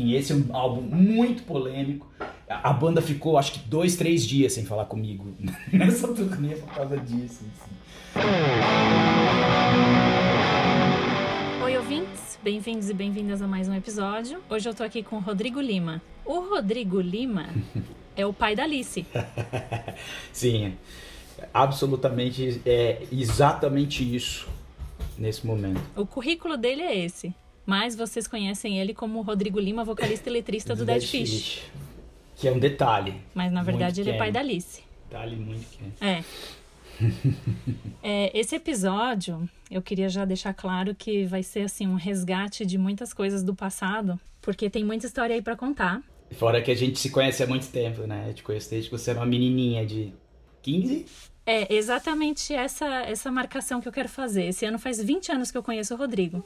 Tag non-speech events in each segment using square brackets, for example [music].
enfim, esse é um álbum muito polêmico. A banda ficou, acho que dois, três dias sem falar comigo [laughs] nessa turnê por causa disso. Assim. Oi, ouvintes, bem-vindos e bem-vindas a mais um episódio. Hoje eu tô aqui com o Rodrigo Lima. O Rodrigo Lima [laughs] é o pai da Alice. [laughs] Sim, absolutamente, é exatamente isso nesse momento. O currículo dele é esse. Mas vocês conhecem ele como Rodrigo Lima, vocalista e letrista do, do Dead, Fish. Fish. Que é um detalhe. Mas na verdade ele é pai da Alice. Detalhe muito quente. É. [laughs] é. Esse episódio, eu queria já deixar claro que vai ser assim um resgate de muitas coisas do passado, porque tem muita história aí para contar. Fora que a gente se conhece há muito tempo, né? Eu te conheço desde que você era uma menininha de 15? É exatamente essa essa marcação que eu quero fazer. Esse ano faz 20 anos que eu conheço o Rodrigo.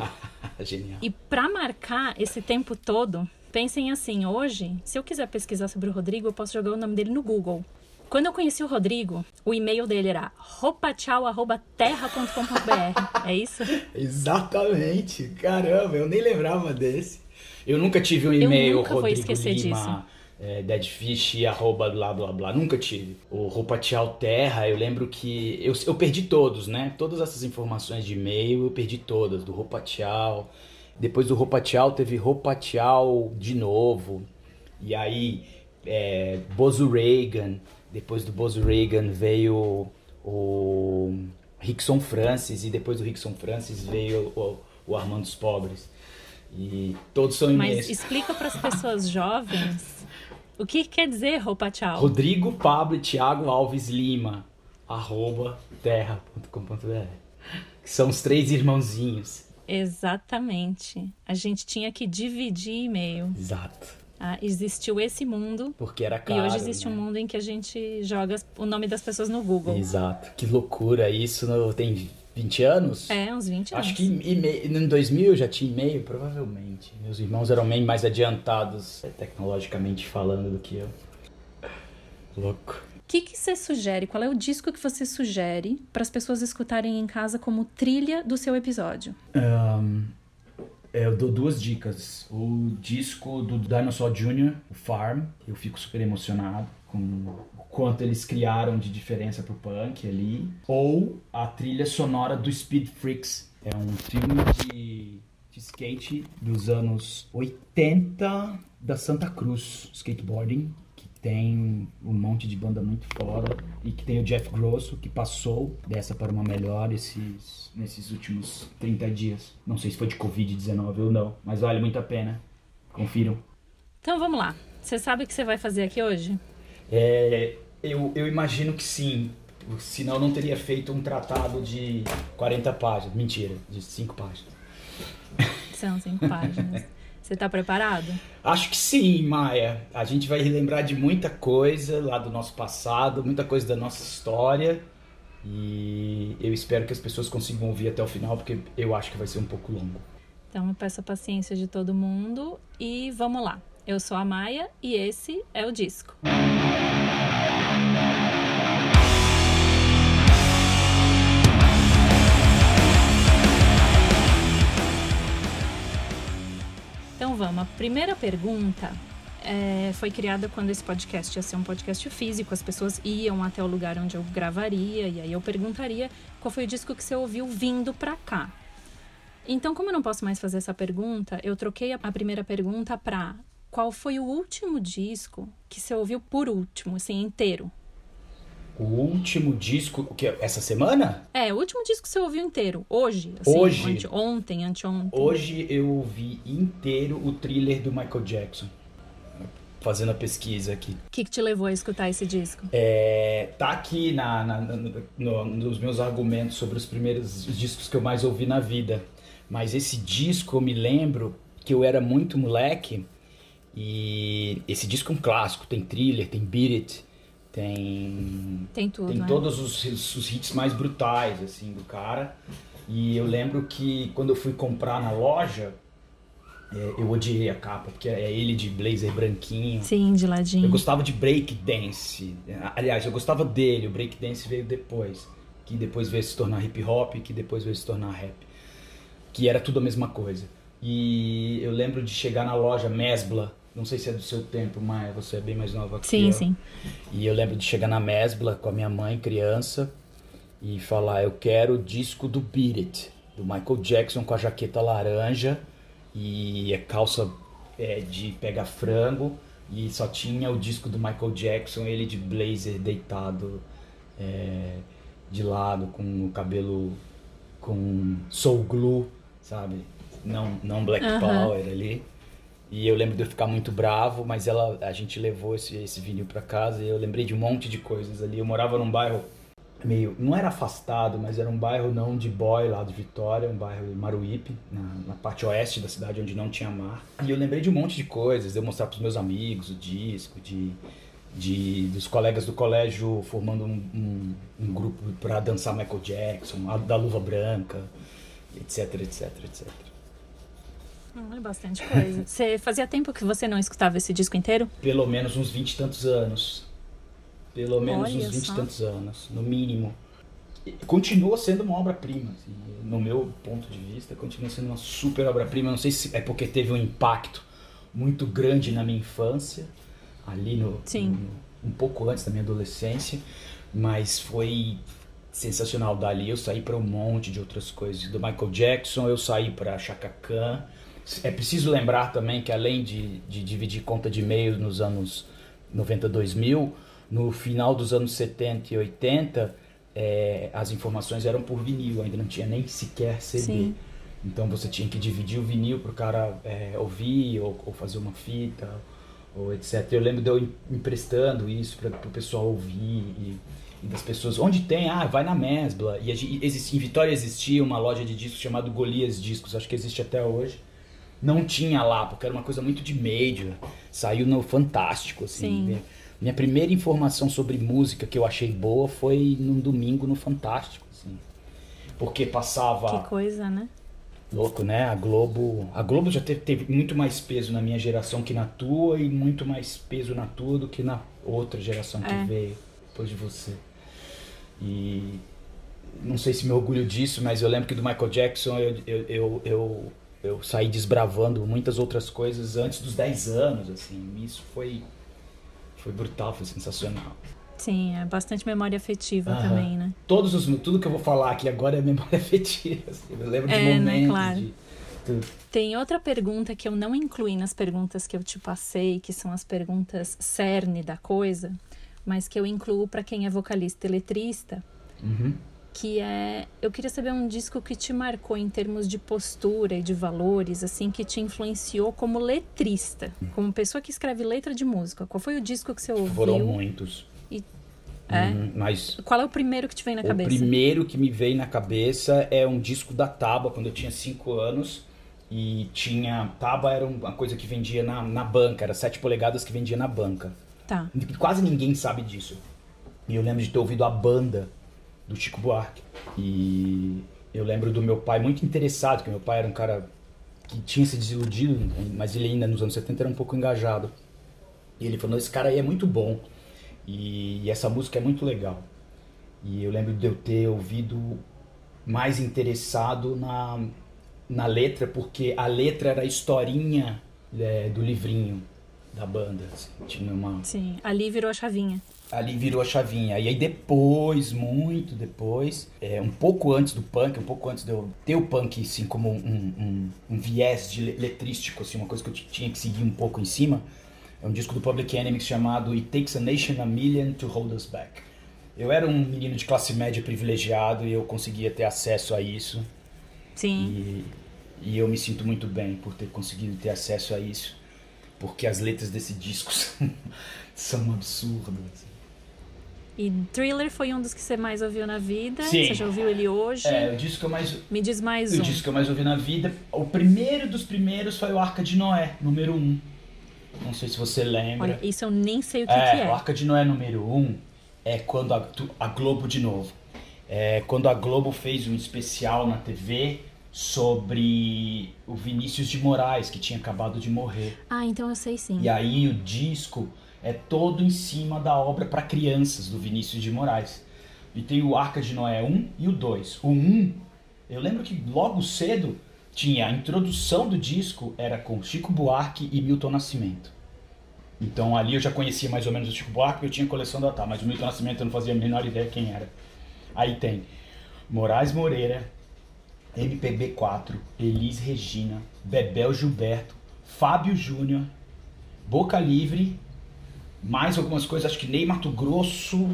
[laughs] Genial. E para marcar esse tempo todo, pensem assim: hoje, se eu quiser pesquisar sobre o Rodrigo, eu posso jogar o nome dele no Google. Quando eu conheci o Rodrigo, o e-mail dele era roupatchau.terra.com.br. É isso? [laughs] Exatamente. Caramba, eu nem lembrava desse. Eu nunca tive um e-mail eu nunca Rodrigo vou esquecer Lima. disso é, deadfish, arroba blá blá blá, nunca tive. O Roupa Tchau Terra, eu lembro que eu, eu perdi todos, né? Todas essas informações de e-mail eu perdi todas, do Roupa Tchau. Depois do Roupa Tchau teve Roupa Tchau de novo. E aí, é, Bozo Reagan. Depois do Bozo Reagan veio o Rickson Francis. E depois do Rickson Francis veio o, o Armando dos Pobres. E todos são imensos. Mas explica para as pessoas jovens [laughs] o que quer dizer roupa tchau? Rodrigo Pablo e Thiago Alves Lima, arroba terra.com.br. São os três irmãozinhos. Exatamente. A gente tinha que dividir e-mail. Exato. Ah, existiu esse mundo. Porque era caro. E hoje existe né? um mundo em que a gente joga o nome das pessoas no Google. Exato. Que loucura. Isso tem 20 anos? É, uns 20 anos. Acho que em 2000 já tinha e-mail, provavelmente. Meus irmãos eram bem mais adiantados, é, tecnologicamente falando, do que eu. Louco. O que, que você sugere? Qual é o disco que você sugere para as pessoas escutarem em casa como trilha do seu episódio? Um, eu dou duas dicas. O disco do Dinosaur Jr., o Farm, eu fico super emocionado com quanto eles criaram de diferença pro punk ali, ou a trilha sonora do Speed Freaks. É um filme de, de skate dos anos 80 da Santa Cruz, skateboarding, tem um monte de banda muito foda e que tem o Jeff Grosso que passou dessa para uma melhor esses, nesses últimos 30 dias. Não sei se foi de Covid-19 ou não, mas vale muito a pena. Confiram. Então vamos lá. Você sabe o que você vai fazer aqui hoje? É, eu, eu imagino que sim. Senão não teria feito um tratado de 40 páginas. Mentira, de 5 páginas. São 5 páginas. [laughs] Você está preparado? Acho que sim, Maia. A gente vai relembrar de muita coisa lá do nosso passado, muita coisa da nossa história. E eu espero que as pessoas consigam ouvir até o final, porque eu acho que vai ser um pouco longo. Então eu peço a paciência de todo mundo e vamos lá. Eu sou a Maia e esse é o disco. Então vamos. A primeira pergunta é, foi criada quando esse podcast ia ser um podcast físico, as pessoas iam até o lugar onde eu gravaria e aí eu perguntaria qual foi o disco que você ouviu vindo pra cá. Então, como eu não posso mais fazer essa pergunta, eu troquei a primeira pergunta para qual foi o último disco que você ouviu por último, assim, inteiro? O último disco, o que essa semana? É, o último disco que você ouviu inteiro, hoje. Assim, hoje. Ante, ontem, anteontem. Hoje eu ouvi inteiro o thriller do Michael Jackson. Fazendo a pesquisa aqui. O que, que te levou a escutar esse disco? É, tá aqui na, na, no, nos meus argumentos sobre os primeiros os discos que eu mais ouvi na vida. Mas esse disco eu me lembro que eu era muito moleque e esse disco é um clássico, tem thriller, tem beat it, tem tem tudo, tem né? todos os, os hits mais brutais assim do cara. E eu lembro que quando eu fui comprar na loja, é, eu odiei a capa, porque é ele de blazer branquinho. Sim, de ladinho. Eu gostava de break dance. Aliás, eu gostava dele, o break dance veio depois, que depois veio se tornar hip hop, que depois veio se tornar rap. Que era tudo a mesma coisa. E eu lembro de chegar na loja Mesbla, não sei se é do seu tempo, Maia, você é bem mais nova que sim, eu. Sim, sim. E eu lembro de chegar na Mesbla com a minha mãe, criança, e falar: Eu quero o disco do Beat It, do Michael Jackson com a jaqueta laranja e a calça é, de pega frango. E só tinha o disco do Michael Jackson, ele de blazer deitado é, de lado, com o cabelo com soul glue, sabe? Não, não Black uhum. Power ali. E eu lembro de eu ficar muito bravo, mas ela, a gente levou esse, esse vinil para casa e eu lembrei de um monte de coisas ali. Eu morava num bairro meio, não era afastado, mas era um bairro não de boy lá de Vitória, um bairro Maruípe, na, na, parte oeste da cidade onde não tinha mar. E eu lembrei de um monte de coisas, de eu mostrar pros meus amigos o disco, de, de dos colegas do colégio formando um, um, um grupo para dançar Michael Jackson, da luva branca, etc, etc, etc. É bastante coisa. Você fazia tempo que você não escutava esse disco inteiro? Pelo menos uns 20 e tantos anos. Pelo menos Olha uns 20 e tantos anos, no mínimo. Continua sendo uma obra-prima, assim, no meu ponto de vista, continua sendo uma super obra-prima. Não sei se é porque teve um impacto muito grande na minha infância, ali no, no um pouco antes da minha adolescência, mas foi sensacional. Dali eu saí para um monte de outras coisas. Do Michael Jackson eu saí para Chaka Khan, é preciso lembrar também que além de, de dividir conta de e-mail nos anos 92 mil, no final dos anos 70 e 80, é, as informações eram por vinil, ainda não tinha nem sequer CD. Sim. Então você tinha que dividir o vinil para o cara é, ouvir ou, ou, fazer uma fita, ou etc. Eu lembro de eu emprestando isso para o pessoal ouvir e, e, das pessoas. Onde tem? Ah, vai na Mesbla. E existe, em Vitória existia uma loja de discos chamada Golias Discos, acho que existe até hoje não tinha lá, porque era uma coisa muito de major. Saiu no Fantástico, assim. Sim. Minha primeira informação sobre música que eu achei boa foi num domingo no Fantástico, assim. Porque passava. Que coisa, né? Louco, né? A Globo. A Globo já teve, teve muito mais peso na minha geração que na tua, e muito mais peso na tua do que na outra geração que é. veio depois de você. E não sei se me orgulho disso, mas eu lembro que do Michael Jackson eu, eu, eu, eu eu saí desbravando muitas outras coisas antes dos 10 anos, assim. Isso foi foi brutal, foi sensacional. Sim, é bastante memória afetiva também, né? Todos os tudo que eu vou falar aqui agora é memória [laughs] afetiva, assim. Eu lembro de é, momentos né? claro. de tudo. Tem outra pergunta que eu não incluí nas perguntas que eu te passei, que são as perguntas cerne da coisa, mas que eu incluo para quem é vocalista e letrista. Uhum que é eu queria saber um disco que te marcou em termos de postura e de valores, assim, que te influenciou como letrista, como pessoa que escreve letra de música. Qual foi o disco que você ouviu? Foram muitos. E é? Uhum, mas qual é o primeiro que te vem na o cabeça? O primeiro que me veio na cabeça é um disco da Taba quando eu tinha 5 anos e tinha Taba era uma coisa que vendia na, na banca, era 7 polegadas que vendia na banca. Tá. Quase ninguém sabe disso. E eu lembro de ter ouvido a banda do Chico Buarque. E eu lembro do meu pai muito interessado, que meu pai era um cara que tinha se desiludido, mas ele ainda nos anos 70 era um pouco engajado. E ele falou: esse cara aí é muito bom e, e essa música é muito legal. E eu lembro de eu ter ouvido mais interessado na, na letra, porque a letra era a historinha é, do livrinho da banda. Assim, tinha uma... Sim, ali virou a chavinha ali virou a chavinha. E aí depois, muito depois, é, um pouco antes do punk, um pouco antes de eu ter o punk assim como um, um, um viés de letrístico, assim, uma coisa que eu tinha que seguir um pouco em cima, é um disco do Public Enemy chamado It Takes a Nation a Million to Hold Us Back. Eu era um menino de classe média privilegiado e eu conseguia ter acesso a isso. Sim. E, e eu me sinto muito bem por ter conseguido ter acesso a isso, porque as letras desse disco [laughs] são absurdas. E Thriller foi um dos que você mais ouviu na vida. Sim. Você já ouviu ele hoje? É, o disco que eu mais. Me diz mais o um. O disco que eu mais ouvi na vida. O primeiro dos primeiros foi o Arca de Noé, número 1. Um. Não sei se você lembra. Olha, isso eu nem sei o que é. que é. O Arca de Noé número 1 um é quando a, a Globo, de novo, é quando a Globo fez um especial na TV sobre o Vinícius de Moraes, que tinha acabado de morrer. Ah, então eu sei sim. E aí o disco é todo em cima da obra para crianças do Vinícius de Moraes. E tem o Arca de Noé 1 e o 2. O 1, eu lembro que logo cedo tinha a introdução do disco era com Chico Buarque e Milton Nascimento. Então ali eu já conhecia mais ou menos o Chico Buarque, eu tinha coleção da tá, mas o Milton Nascimento eu não fazia a menor ideia quem era. Aí tem Moraes Moreira, MPB4, Elis Regina, Bebel Gilberto, Fábio Júnior, Boca Livre, mais algumas coisas, acho que Ney Mato Grosso,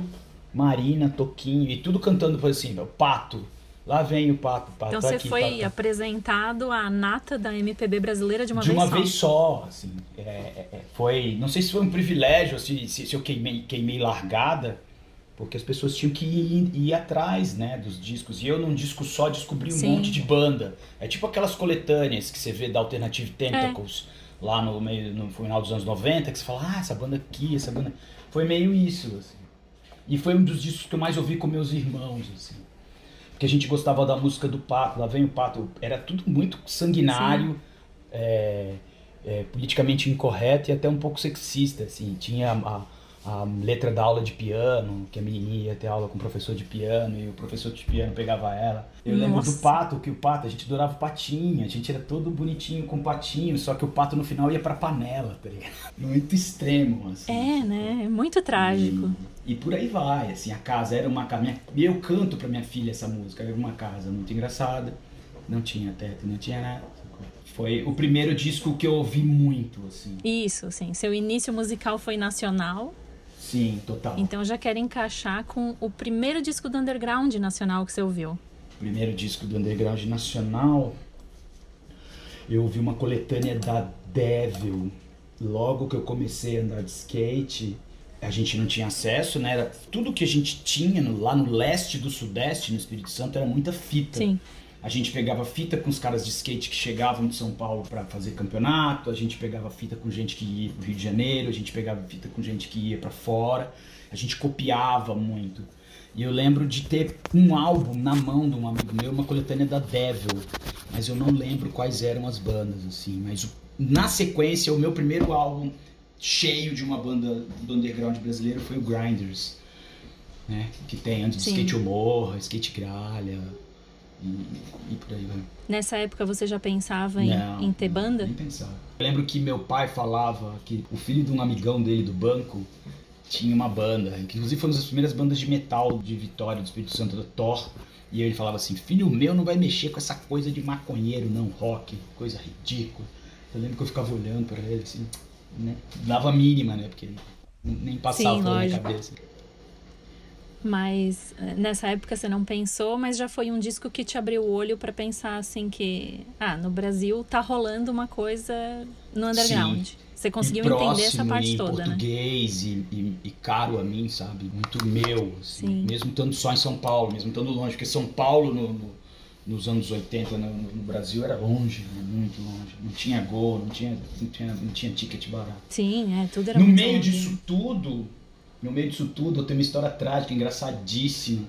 Marina, Toquinho, e tudo cantando por assim, o Pato. Lá vem o Pato, Pato Então você aqui, foi pato. apresentado à nata da MPB brasileira de uma de vez uma só. vez só, assim. É, é, é, foi, não sei se foi um privilégio, se, se, se eu queimei, queimei largada, porque as pessoas tinham que ir, ir atrás, né, dos discos. E eu num disco só descobri um Sim. monte de banda. É tipo aquelas coletâneas que você vê da Alternative Tentacles lá no meio no final dos anos 90, que você fala: "Ah, essa banda aqui, essa banda". Foi meio isso, assim. E foi um dos discos que eu mais ouvi com meus irmãos, assim. Porque a gente gostava da música do Pato, lá vem o Pato. Era tudo muito sanguinário, é, é, politicamente incorreto e até um pouco sexista, assim. Tinha a, a letra da aula de piano, que a menininha ia ter aula com o professor de piano e o professor de piano pegava ela. Eu lembro Nossa. do Pato, que o Pato, a gente adorava o Patinho, a gente era todo bonitinho com o Patinho, só que o Pato no final ia pra panela, tá ligado? [laughs] Muito extremo, assim. É, né? É muito trágico. E, e por aí vai, assim, a casa era uma casa. minha- eu canto pra minha filha essa música, era uma casa muito engraçada, não tinha teto, não tinha nada. Foi o primeiro disco que eu ouvi muito, assim. Isso, sim. Seu início musical foi nacional, Sim, total. então eu já quero encaixar com o primeiro disco do underground nacional que você ouviu. Primeiro disco do underground nacional, eu ouvi uma coletânea da Devil. Logo que eu comecei a andar de skate, a gente não tinha acesso, né? Era, tudo que a gente tinha no- lá no leste do sudeste, no Espírito Santo, era muita fita. Sim. A gente pegava fita com os caras de skate que chegavam de São Paulo para fazer campeonato, a gente pegava fita com gente que ia pro Rio de Janeiro, a gente pegava fita com gente que ia para fora, a gente copiava muito. E eu lembro de ter um álbum na mão de um amigo meu, uma coletânea da Devil, mas eu não lembro quais eram as bandas, assim. Mas na sequência, o meu primeiro álbum cheio de uma banda do underground brasileiro foi o Grinders, né? Que tem antes de Sim. Skate Morra, Skate Gralha e, e por aí vai. Nessa época você já pensava em, Não, em ter banda? Nem pensar. Eu lembro que meu pai falava que o filho de um amigão dele do banco tinha uma banda, que inclusive foi uma das primeiras bandas de metal de Vitória, do Espírito Santo, da Thor. E ele falava assim: Filho meu não vai mexer com essa coisa de maconheiro, não, rock, coisa ridícula. Eu lembro que eu ficava olhando pra ele assim, né? Dava a mínima, né? Porque nem passava Sim, pela minha cabeça. Mas eh, nessa época você não pensou, mas já foi um disco que te abriu o olho pra pensar assim que, ah, no Brasil tá rolando uma coisa no underground. Você conseguiu e próximo, entender essa parte em toda, né? português e, e- e caro a mim, sabe? Muito meu, assim. Sim. mesmo estando só em São Paulo, mesmo estando longe, porque São Paulo no- no- nos anos 80 no, no Brasil era longe, né? muito longe. Não tinha gol, não tinha, não tinha, não tinha ticket barato. Sim, é, tudo era No meio longe. disso tudo, no meio disso tudo, eu tenho uma história trágica, engraçadíssima,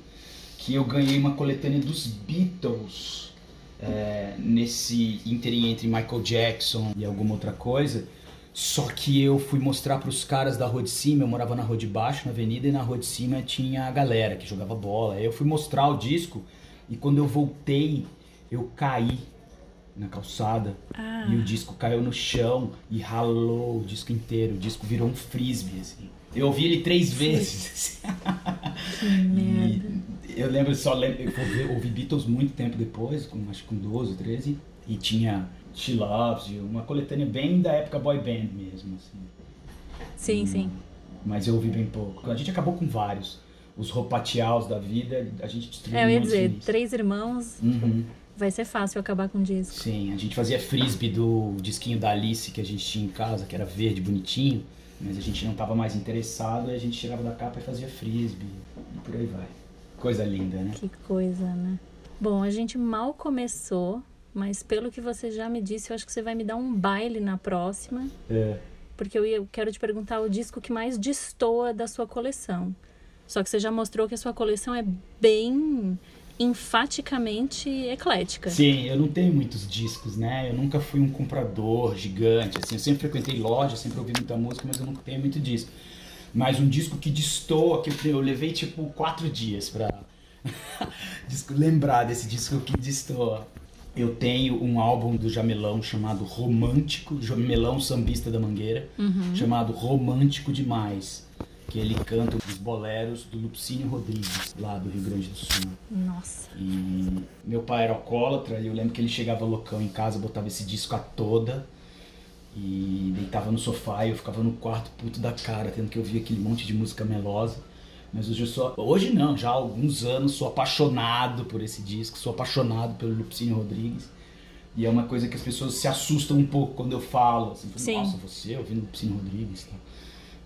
que eu ganhei uma coletânea dos Beatles é, nesse interim entre Michael Jackson e alguma outra coisa. Só que eu fui mostrar para os caras da rua de cima, eu morava na rua de baixo, na avenida, e na rua de cima tinha a galera que jogava bola. Eu fui mostrar o disco e quando eu voltei, eu caí na calçada Ah, e o disco caiu no chão e ralou o disco inteiro. O disco virou um frisbee, assim. Eu ouvi ele três vezes. [laughs] que merda. E eu lembro, só lembro, eu ouvi, ouvi Beatles muito tempo depois, com, acho que com 12, 13, e tinha She Loves You, uma coletânea bem da época boy band mesmo, assim. Sim, sim. Mas eu ouvi bem pouco. A gente acabou com vários. Os ropatiaus da vida, a gente destruiu É, eu ia dizer, três irmãos, Uhum. vai ser fácil acabar com o disco. Sim, a gente fazia frisbee do disquinho da Alice que a gente tinha em casa, que era verde, bonitinho, mas a gente não estava mais interessado, e a gente tirava da capa e fazia frisbee, e por aí vai. Coisa linda, né? Que coisa, né? Bom, a gente mal começou, mas pelo que você já me disse, eu acho que você vai me dar um baile na próxima, É. porque eu, ia- eu quero te perguntar o disco que mais destoa da sua coleção. Só que você já mostrou que a sua coleção é bem enfaticamente eclética. Sim, eu não tenho muitos discos, né? Eu nunca fui um comprador gigante, assim, eu sempre frequentei loja, sempre ouvi muita música, mas eu nunca tenho muito disco. Mas um disco que destoa, que eu levei tipo quatro dias pra [laughs] lembrar desse disco que destoa. eu tenho um álbum do Jamelão chamado Romântico, Jamelão Sambista da Mangueira, Uhum. chamado Romântico Demais, que ele canta os boleros do Lupicínio Rodrigues, lá do Rio Grande do Sul. Nossa. E meu pai era alcoólatra e eu lembro que ele chegava loucão em casa, botava esse disco a toda e deitava no sofá e eu ficava no quarto puto da cara, tendo que ouvir aquele monte de música melosa. Mas hoje eu sou. Hoje não, já há alguns anos sou apaixonado por esse disco, sou apaixonado pelo Lupicínio Rodrigues. E é uma coisa que as pessoas se assustam um pouco quando eu falo. Assim, Sim. Nossa, você ouvindo Lupicínio Rodrigues e tal.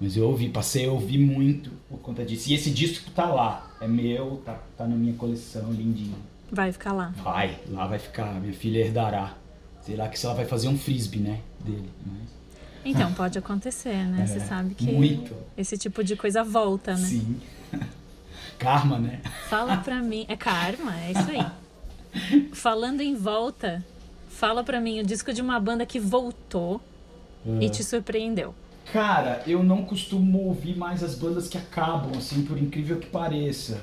Mas eu ouvi, passei a ouvir muito por conta disso. E esse disco tá lá, é meu, tá, tá na minha coleção, lindinho. Vai ficar lá. Vai, lá vai ficar, minha filha herdará. Sei lá que se ela vai fazer um frisbee, né, dele. Mas, Então, pode acontecer, né? Você É, sabe que muito. esse tipo de coisa volta, né? sim. [laughs] Karma, né? Fala pra mim. É karma, é isso aí. [laughs] Falando em volta, fala pra mim o disco de uma banda que voltou É. e te surpreendeu. Cara, eu não costumo ouvir mais as bandas que acabam, assim, por incrível que pareça.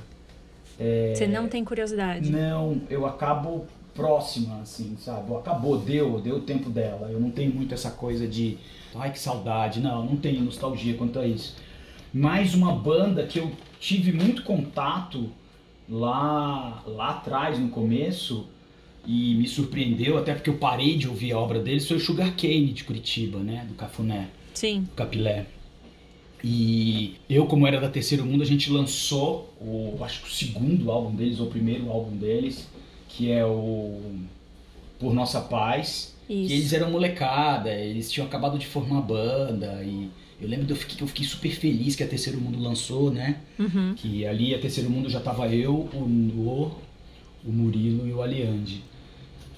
Você não tem curiosidade. Não, eu acabo próxima, assim, sabe? Acabou, deu, deu o tempo dela. Eu não tenho muito essa coisa de, ai que saudade. Não, não tenho nostalgia quanto a isso. Mais uma banda que eu tive muito contato lá, lá atrás, no começo, e me surpreendeu, até porque eu parei de ouvir a obra deles, foi o Sugar Cane de Curitiba, né? Do Cafuné. Sim. Capilé. E eu, como era da Terceiro Mundo, a gente lançou o, acho que o segundo álbum deles, ou o primeiro álbum deles, que é o Por Nossa Paz. Isso. E eles eram molecada, eles tinham acabado de formar banda e eu lembro de eu fiquei, que eu fiquei super feliz que a Terceiro Mundo lançou, né? Uhum. Que ali a Terceiro Mundo já tava eu, o Nô, o Murilo e o Aliande,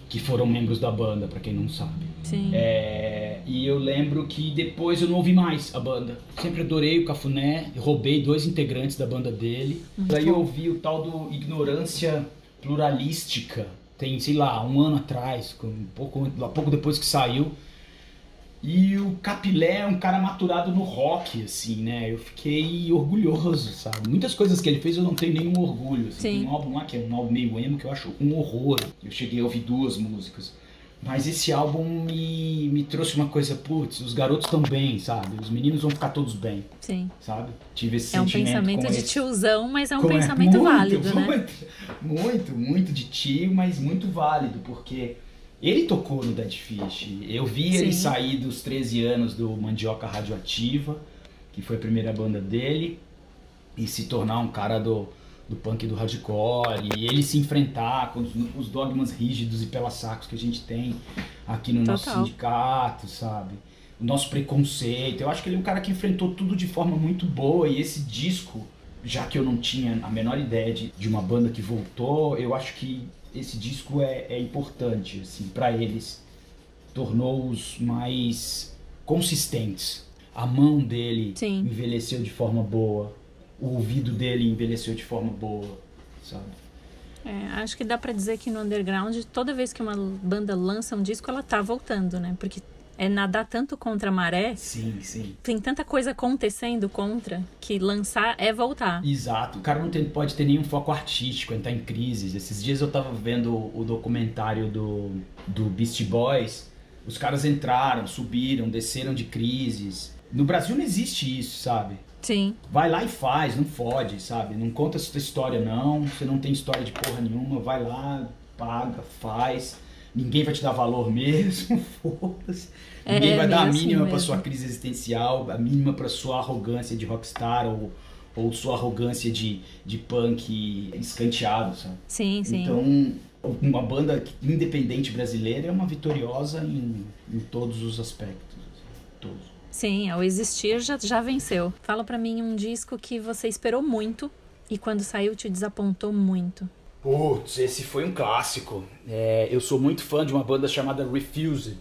que foram membros da banda, pra quem não sabe. Sim. É, e eu lembro que depois eu não ouvi mais a banda. Sempre adorei o Cafuné, roubei dois integrantes da banda dele. Muito Daí eu ouvi o tal do Ignorância Pluralística, tem, sei lá, um ano atrás, um pouco, um pouco depois que saiu. E o Capilé é um cara maturado no rock, assim, né? Eu fiquei orgulhoso, sabe? Muitas coisas que ele fez eu não tenho nenhum orgulho. Assim. Sim. Tem um álbum lá que é um álbum meio emo que eu acho um horror. Eu cheguei a ouvir duas músicas. Mas esse álbum me, me trouxe uma coisa, putz, os garotos estão bem, sabe? Os meninos vão ficar todos bem, Sim. sabe? Tive esse É um pensamento de esse- tiozão, mas é um com- pensamento muito, válido, [laughs] né? muito, Muito, muito de tio, mas muito válido, porque ele tocou no Dead Fish. Eu vi ele Sim. sair dos 13 anos do Mandioca Radioativa, que foi a primeira banda dele, e se tornar um cara do, do punk e do hardcore, e ele se enfrentar com os, os dogmas rígidos e pela sacos que a gente tem aqui no nosso Total. sindicato, sabe? O nosso preconceito. Eu acho que ele é um cara que enfrentou tudo de forma muito boa, e esse disco já que eu não tinha a menor ideia de, de uma banda que voltou, eu acho que esse disco é, é importante, assim, para eles. Tornou-os mais consistentes. A mão dele Sim. envelheceu de forma boa. O ouvido dele envelheceu de forma boa, sabe? É, acho que dá pra dizer que no underground, toda vez que uma banda lança um disco, ela tá voltando, né? Porque é nadar tanto contra a maré, Sim, sim. tem tanta coisa acontecendo contra, que lançar é voltar. Exato. O cara não tem- pode ter nenhum foco artístico, entrar em crises. Esses dias eu tava vendo o documentário do, do Beast Boys. Os caras entraram, subiram, desceram de crises. No Brasil não existe isso, sabe? Sim, Vai lá e faz, não fode, sabe? Não conta tua história, não. Você não tem história de porra nenhuma. Vai lá, paga, faz. Ninguém vai te dar valor mesmo, [laughs] foda-se. É, Ninguém vai é dar a assim mínima pra mesmo. sua crise existencial, a mínima pra sua arrogância de rockstar ou, ou sua arrogância de, de punk escanteado, sabe? sim, sim. Então, uma banda independente brasileira é uma vitoriosa em, em todos os aspectos. assim, Todos. Sim, ao existir já, já venceu. Fala pra mim um disco que você esperou muito e quando saiu te desapontou muito. Putz, esse foi um clássico. É, eu sou muito fã de uma banda chamada Refused,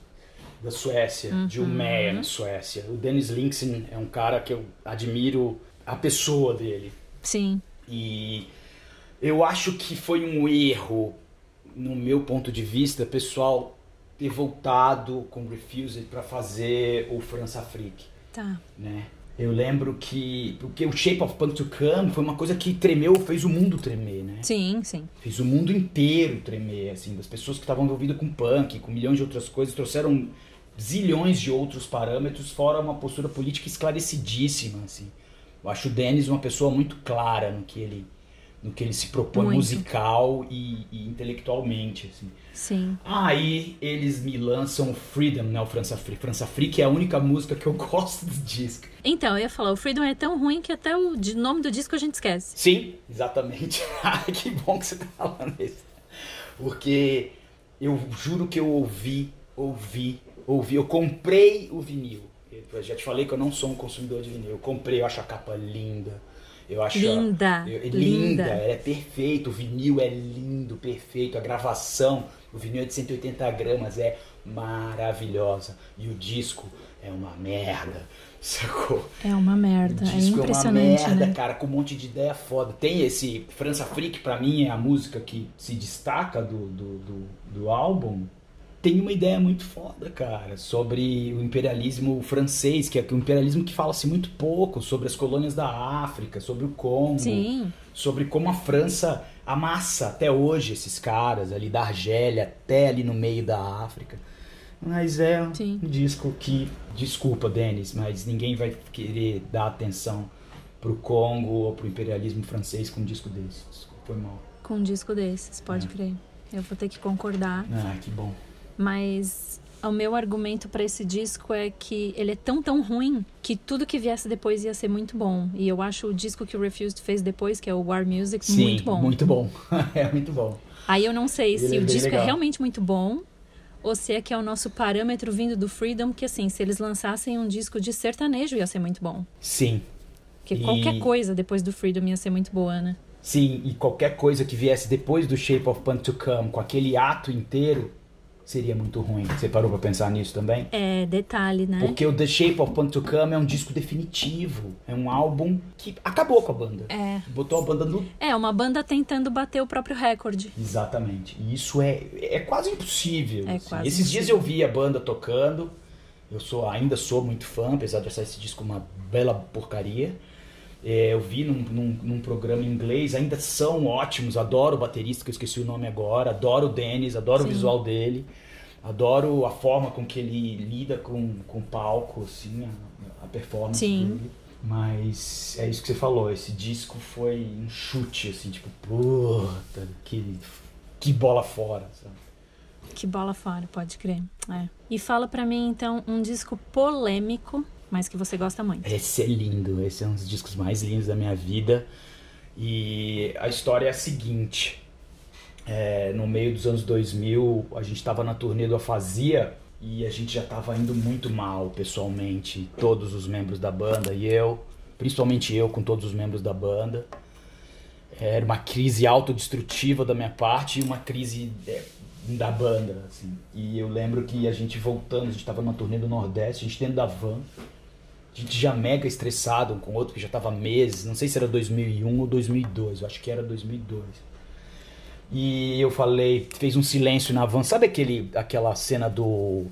da Suécia, de Umeå, na Suécia. O Dennis Linksen é um cara que eu admiro a pessoa dele. Sim, E eu acho que foi um erro, no meu ponto de vista, pessoal, ter voltado com Refused para fazer o France Afrique tá. né? Eu lembro que. Porque o Shape of Punk to Come foi uma coisa que tremeu, fez o mundo tremer, né? Sim, sim. Fez o mundo inteiro tremer, assim, das pessoas que estavam envolvidas com punk, com milhões de outras coisas, trouxeram zilhões de outros parâmetros, fora uma postura política esclarecidíssima, assim. Eu acho o Denis uma pessoa muito clara no que ele no que ele se propõe Muito. musical e, e intelectualmente, assim. Sim. Aí eles me lançam Freedom, né, o França Free. França Free, que é a única música que eu [laughs] gosto do disco. Então, eu ia falar, o Freedom é tão ruim que até o nome do disco a gente esquece. Sim, exatamente. [laughs] Que bom que você tá falando isso. Porque eu juro que eu ouvi, ouvi, ouvi. Eu comprei o vinil. Eu já te falei que eu não sou um consumidor de vinil. Eu comprei, eu acho a capa linda. Eu acho Linda, eu- é linda. linda, é perfeito. O vinil é lindo, perfeito. A gravação, o vinil é de 180 gramas, é maravilhosa. E o disco é uma merda, [laughs] sacou? É uma merda, O é disco impressionante, uma merda, né? cara, com um monte de ideia foda. Tem esse França Freak, pra mim, é a música que se destaca do, do, do, do álbum. Tem uma ideia muito foda, cara, sobre o imperialismo francês, que é o imperialismo que fala-se muito pouco, sobre as colônias da África, sobre o Congo, Sim, sobre como a França amassa até hoje esses caras ali da Argélia, até ali no meio da África. Mas é Sim. um disco que, desculpa, Denis, mas ninguém vai querer dar atenção pro Congo ou pro imperialismo francês com um disco desse. Desculpa, foi mal. com um disco desses, pode É. crer. Eu vou ter que concordar. Ah, que bom. Mas o meu argumento pra esse disco é que ele é tão, tão ruim que tudo que viesse depois ia ser muito bom. E eu acho o disco que o Refused fez depois, que é o War Music, Sim, muito bom. Muito bom. [laughs] é muito bom. Aí eu não sei Ele se é o disco é legal. realmente muito bom ou se é que é o nosso parâmetro vindo do Freedom, que assim, se eles lançassem um disco de sertanejo ia ser muito bom. Sim, Porque E- qualquer coisa depois do Freedom ia ser muito boa, né? sim. E qualquer coisa que viesse depois do Shape of Punk to Come, com aquele ato inteiro, seria muito ruim. Você parou pra pensar nisso também? É, detalhe, né? Porque o The Shape of Punk to Come é um disco definitivo. É um álbum que acabou com a banda. É. Botou a banda no. É, uma banda tentando bater o próprio recorde. Exatamente. E isso é, é quase impossível. É assim. quase Esses dias eu vi a banda tocando. Eu sou, ainda sou muito fã, apesar de achar esse disco uma bela porcaria. É, eu vi num, num, num programa em inglês, ainda são ótimos. Adoro o baterista, que eu esqueci o nome agora. Adoro o Dennis, adoro Sim. o visual dele. Adoro a forma com que ele lida com, com o palco, assim, a, a performance Sim. dele. Mas é isso que você falou, esse disco foi um chute, assim, tipo, puta, que, que bola fora, sabe? Que bola fora, pode crer. É. E fala pra mim, então, um disco polêmico, mas que você gosta muito. Esse é lindo, esse é um dos discos mais lindos da minha vida. E a história é a seguinte: é, no meio dos anos 2000, a gente estava na turnê do Afasia e a gente já estava indo muito mal pessoalmente, todos os membros da banda e eu, principalmente eu com todos os membros da banda. Era uma crise autodestrutiva da minha parte e uma crise é, da banda, assim. E eu lembro que a gente voltando, a gente estava numa turnê do Nordeste, a gente dentro da van, gente já mega estressado um com o outro, que já tava meses, não sei se era 2001 ou 2002, eu acho que era 2002. E eu falei, fez um silêncio na van, sabe aquele, aquela cena do,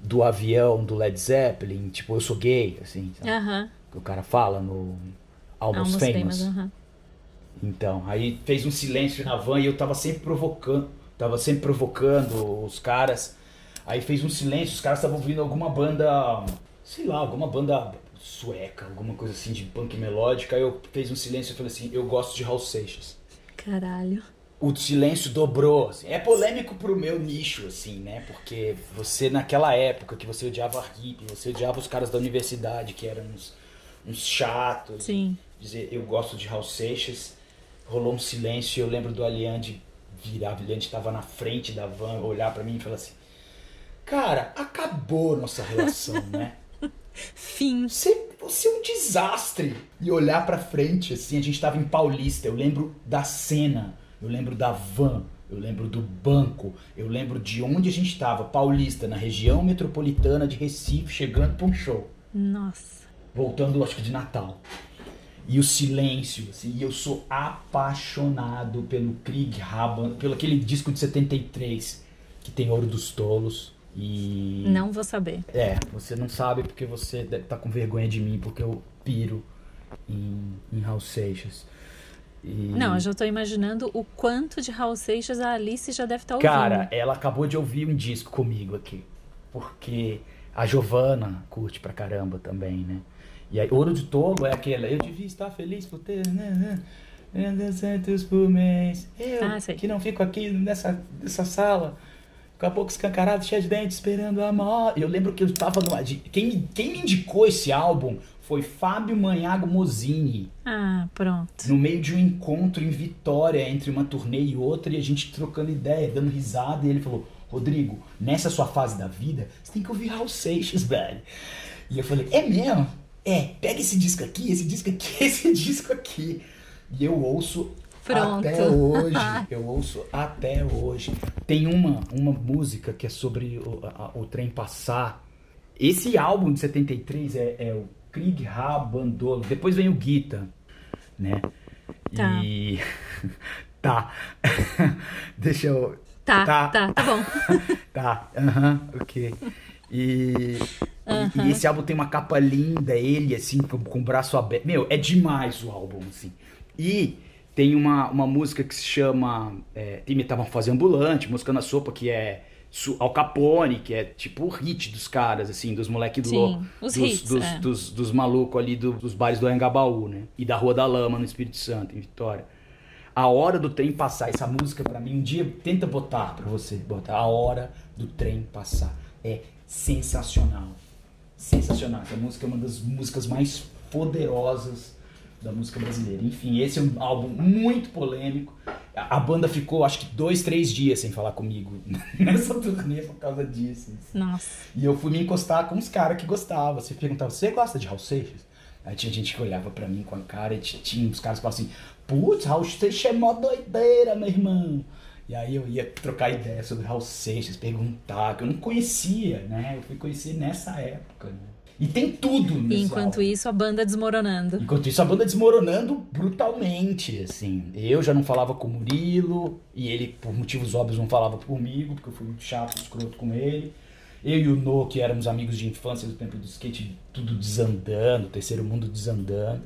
do avião do Led Zeppelin, tipo, eu sou gay, assim, sabe? Aham. que o cara fala no Almost, Almost Famous. Famous, aham. Então, aí fez um silêncio na van e eu tava sempre provocando, tava sempre provocando os caras. Aí fez um silêncio, os caras estavam ouvindo alguma banda, sei lá, alguma banda sueca, alguma coisa assim de punk melódica. Aí eu fez um silêncio e falei assim, eu gosto de Raul Seixas. Caralho. O silêncio dobrou, assim. É polêmico pro meu nicho, assim, né? Porque você, naquela época que você odiava hippie, você odiava os caras da universidade, que eram uns, uns chatos, Sim. dizer eu gosto de Raul Seixas. Rolou um silêncio e eu lembro do Aliande virar, o Aliande estava na frente da van, olhar pra mim e falar assim: Cara, acabou nossa relação, né? [laughs] Fim. Você, você é um desastre. E olhar pra frente, assim, a gente tava em Paulista, eu lembro da cena, eu lembro da van, eu lembro do banco, eu lembro de onde a gente tava, Paulista, na região metropolitana de Recife, chegando pra um show Nossa. voltando, acho que de Natal. E o silêncio, assim, e eu sou apaixonado pelo Krieg Raban, pelo aquele disco de 73 que tem Ouro dos Tolos. E. Não vou saber. É, você não sabe porque você deve estar com vergonha de mim, porque eu piro em, em Raul Seixas. E... Não, eu já tô imaginando o quanto de Raul Seixas a Alice já deve estar ouvindo. Cara, ela acabou de ouvir um disco comigo aqui. Porque a Giovana curte pra caramba também, né? E aí, Ouro de Tolo é aquela. Eu devia estar feliz por ter. Né, né, centos por mês. Eu, Ah, que não fico aqui nessa, nessa sala, boca escancarada, cheia de dentes, esperando a morte. Eu lembro que eu tava no. Quem, quem me indicou esse álbum foi Fábio Manhago Mozini Ah, pronto. no meio de um encontro em Vitória entre uma turnê e outra e a gente trocando ideia, dando risada, e ele falou: Rodrigo, nessa sua fase da vida, você tem que ouvir Raul Seixas, [laughs] velho. E eu falei: É mesmo? É, pega esse disco aqui, esse disco aqui, [laughs] esse disco aqui. E eu ouço Pronto. até hoje. [laughs] Eu ouço até hoje. Tem uma, uma música que é sobre o, a- o trem passar. Esse álbum de 73 é, é o Krieg Rabandolo. Depois vem o Guita, né? Tá. E. [laughs] tá. [laughs] Deixa eu. Tá, Tá. tá, tá, bom. Tá, aham, ok. E, e- e esse álbum tem uma capa linda, ele assim, com, com o braço aberto. Meu, é demais o álbum, assim. E tem uma, uma música que se chama é, Tem Metamorfose Ambulante, música na sopa, que é Al Capone, que é tipo o hit dos caras, assim, dos moleque do louco. dos, hits, dos, é. dos, dos malucos ali do- dos bares do Anhangabaú, né? E da Rua da Lama, no Espírito Santo, em Vitória. A hora do trem passar, essa música pra mim, um dia tenta botar pra você, botar a hora do trem passar. É sensacional. Sensacional. Essa música é uma das músicas mais poderosas da música brasileira. Enfim, esse é um álbum muito polêmico. A banda ficou, acho que dois, três dias sem falar comigo [laughs] nessa turnê por causa disso. Nossa. E eu fui me encostar com uns caras que gostavam. Você perguntava, você gosta de Raul Seixas? Aí tinha gente que olhava pra mim com a cara e tinha uns caras que falavam assim, putz, Raul Seixas é mó doideira, meu irmão. E aí eu ia trocar ideia sobre Raul Seixas, perguntar, que eu não conhecia, né? Eu fui conhecer nessa época, né? E tem tudo nesse enquanto álbum. isso, a banda desmoronando. Enquanto isso, a banda desmoronando brutalmente, assim. Eu já não falava com o Murilo, e ele, por motivos óbvios, não falava comigo, porque eu fui muito chato, escroto com ele. Eu e o No, que éramos amigos de infância do tempo do skate, tudo desandando, terceiro mundo desandando.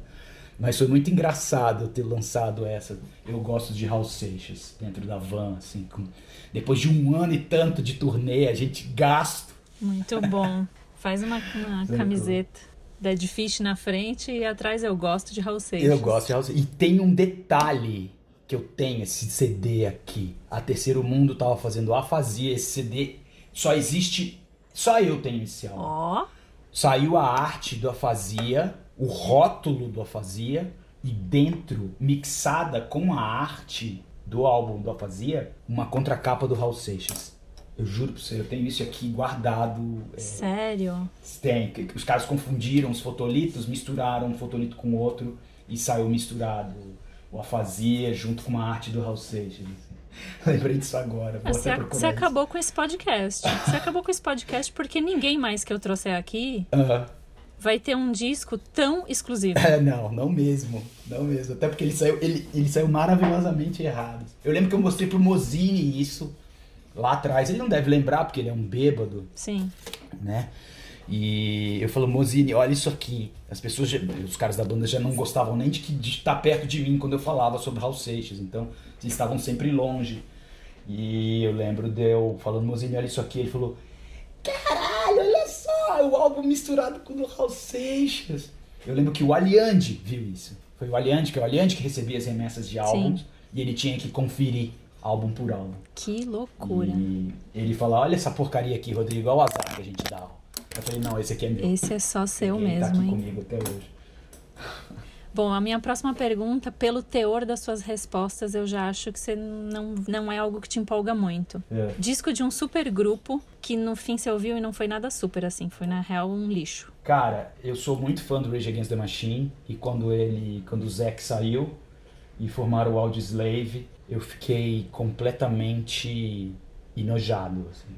Mas foi muito engraçado eu ter lançado essa. Eu gosto de Raul Seixas dentro da van, assim. com- Depois de um ano e tanto de turnê, a gente gasto. Muito bom. [laughs] Faz uma, uma camiseta. Dead Fish na frente e atrás eu gosto de Raul Seixas. Eu gosto de Raul Seixas. E tem um detalhe que eu tenho, esse CD aqui. A Terceiro Mundo tava fazendo afasia. Esse CD só existe. Só eu tenho esse álbum. Ó, Saiu a arte do afasia, o rótulo do afasia, e dentro, mixada com a arte do álbum do afasia, uma contracapa do Raul Seixas. Eu juro pra você, eu tenho isso aqui guardado. é, sério? tem, os caras confundiram os fotolitos, misturaram um fotolito com outro e saiu misturado o afasia junto com uma arte do Raul Seixas. assim. [laughs] Lembrei disso agora. Você, você acabou com esse podcast. Você acabou com esse podcast porque ninguém mais que eu trouxer aqui Aham. vai ter um disco tão exclusivo. É, não, não mesmo. Não mesmo. Até porque ele saiu, ele, ele saiu maravilhosamente errado. Eu lembro que eu mostrei pro Mozini isso lá atrás. Ele não deve lembrar, porque ele é um bêbado. Sim. né? E eu falo, Mozini, olha isso aqui. As pessoas, já- os caras da banda já não gostavam nem de, que- de estar perto de mim quando eu falava sobre Raul Seixas. Então, eles estavam sempre longe. E eu lembro de eu falando, Mozini, olha isso aqui. Ele falou, caralho, olha só, o álbum misturado com o Raul Seixas. Eu lembro que o Aliande viu isso. Foi o Aliande, que é o Aliande que recebia as remessas de álbuns. E ele tinha que conferir álbum por álbum. Que loucura. E ele falou, olha essa porcaria aqui, Rodrigo, olha o azar que a gente dá. Eu falei, não, esse aqui é meu. Esse é só seu Ele tá mesmo, aqui hein? comigo até hoje. [laughs] Bom, a minha próxima pergunta, pelo teor das suas respostas, eu já acho que você não, não é algo que te empolga muito. É. Disco de um super grupo que no fim você ouviu e não foi nada super assim, foi na real um lixo. Cara, eu sou muito fã do Rage Against the Machine e quando ele, quando o Zack saiu e formaram o Audioslave, eu fiquei completamente enojado, assim.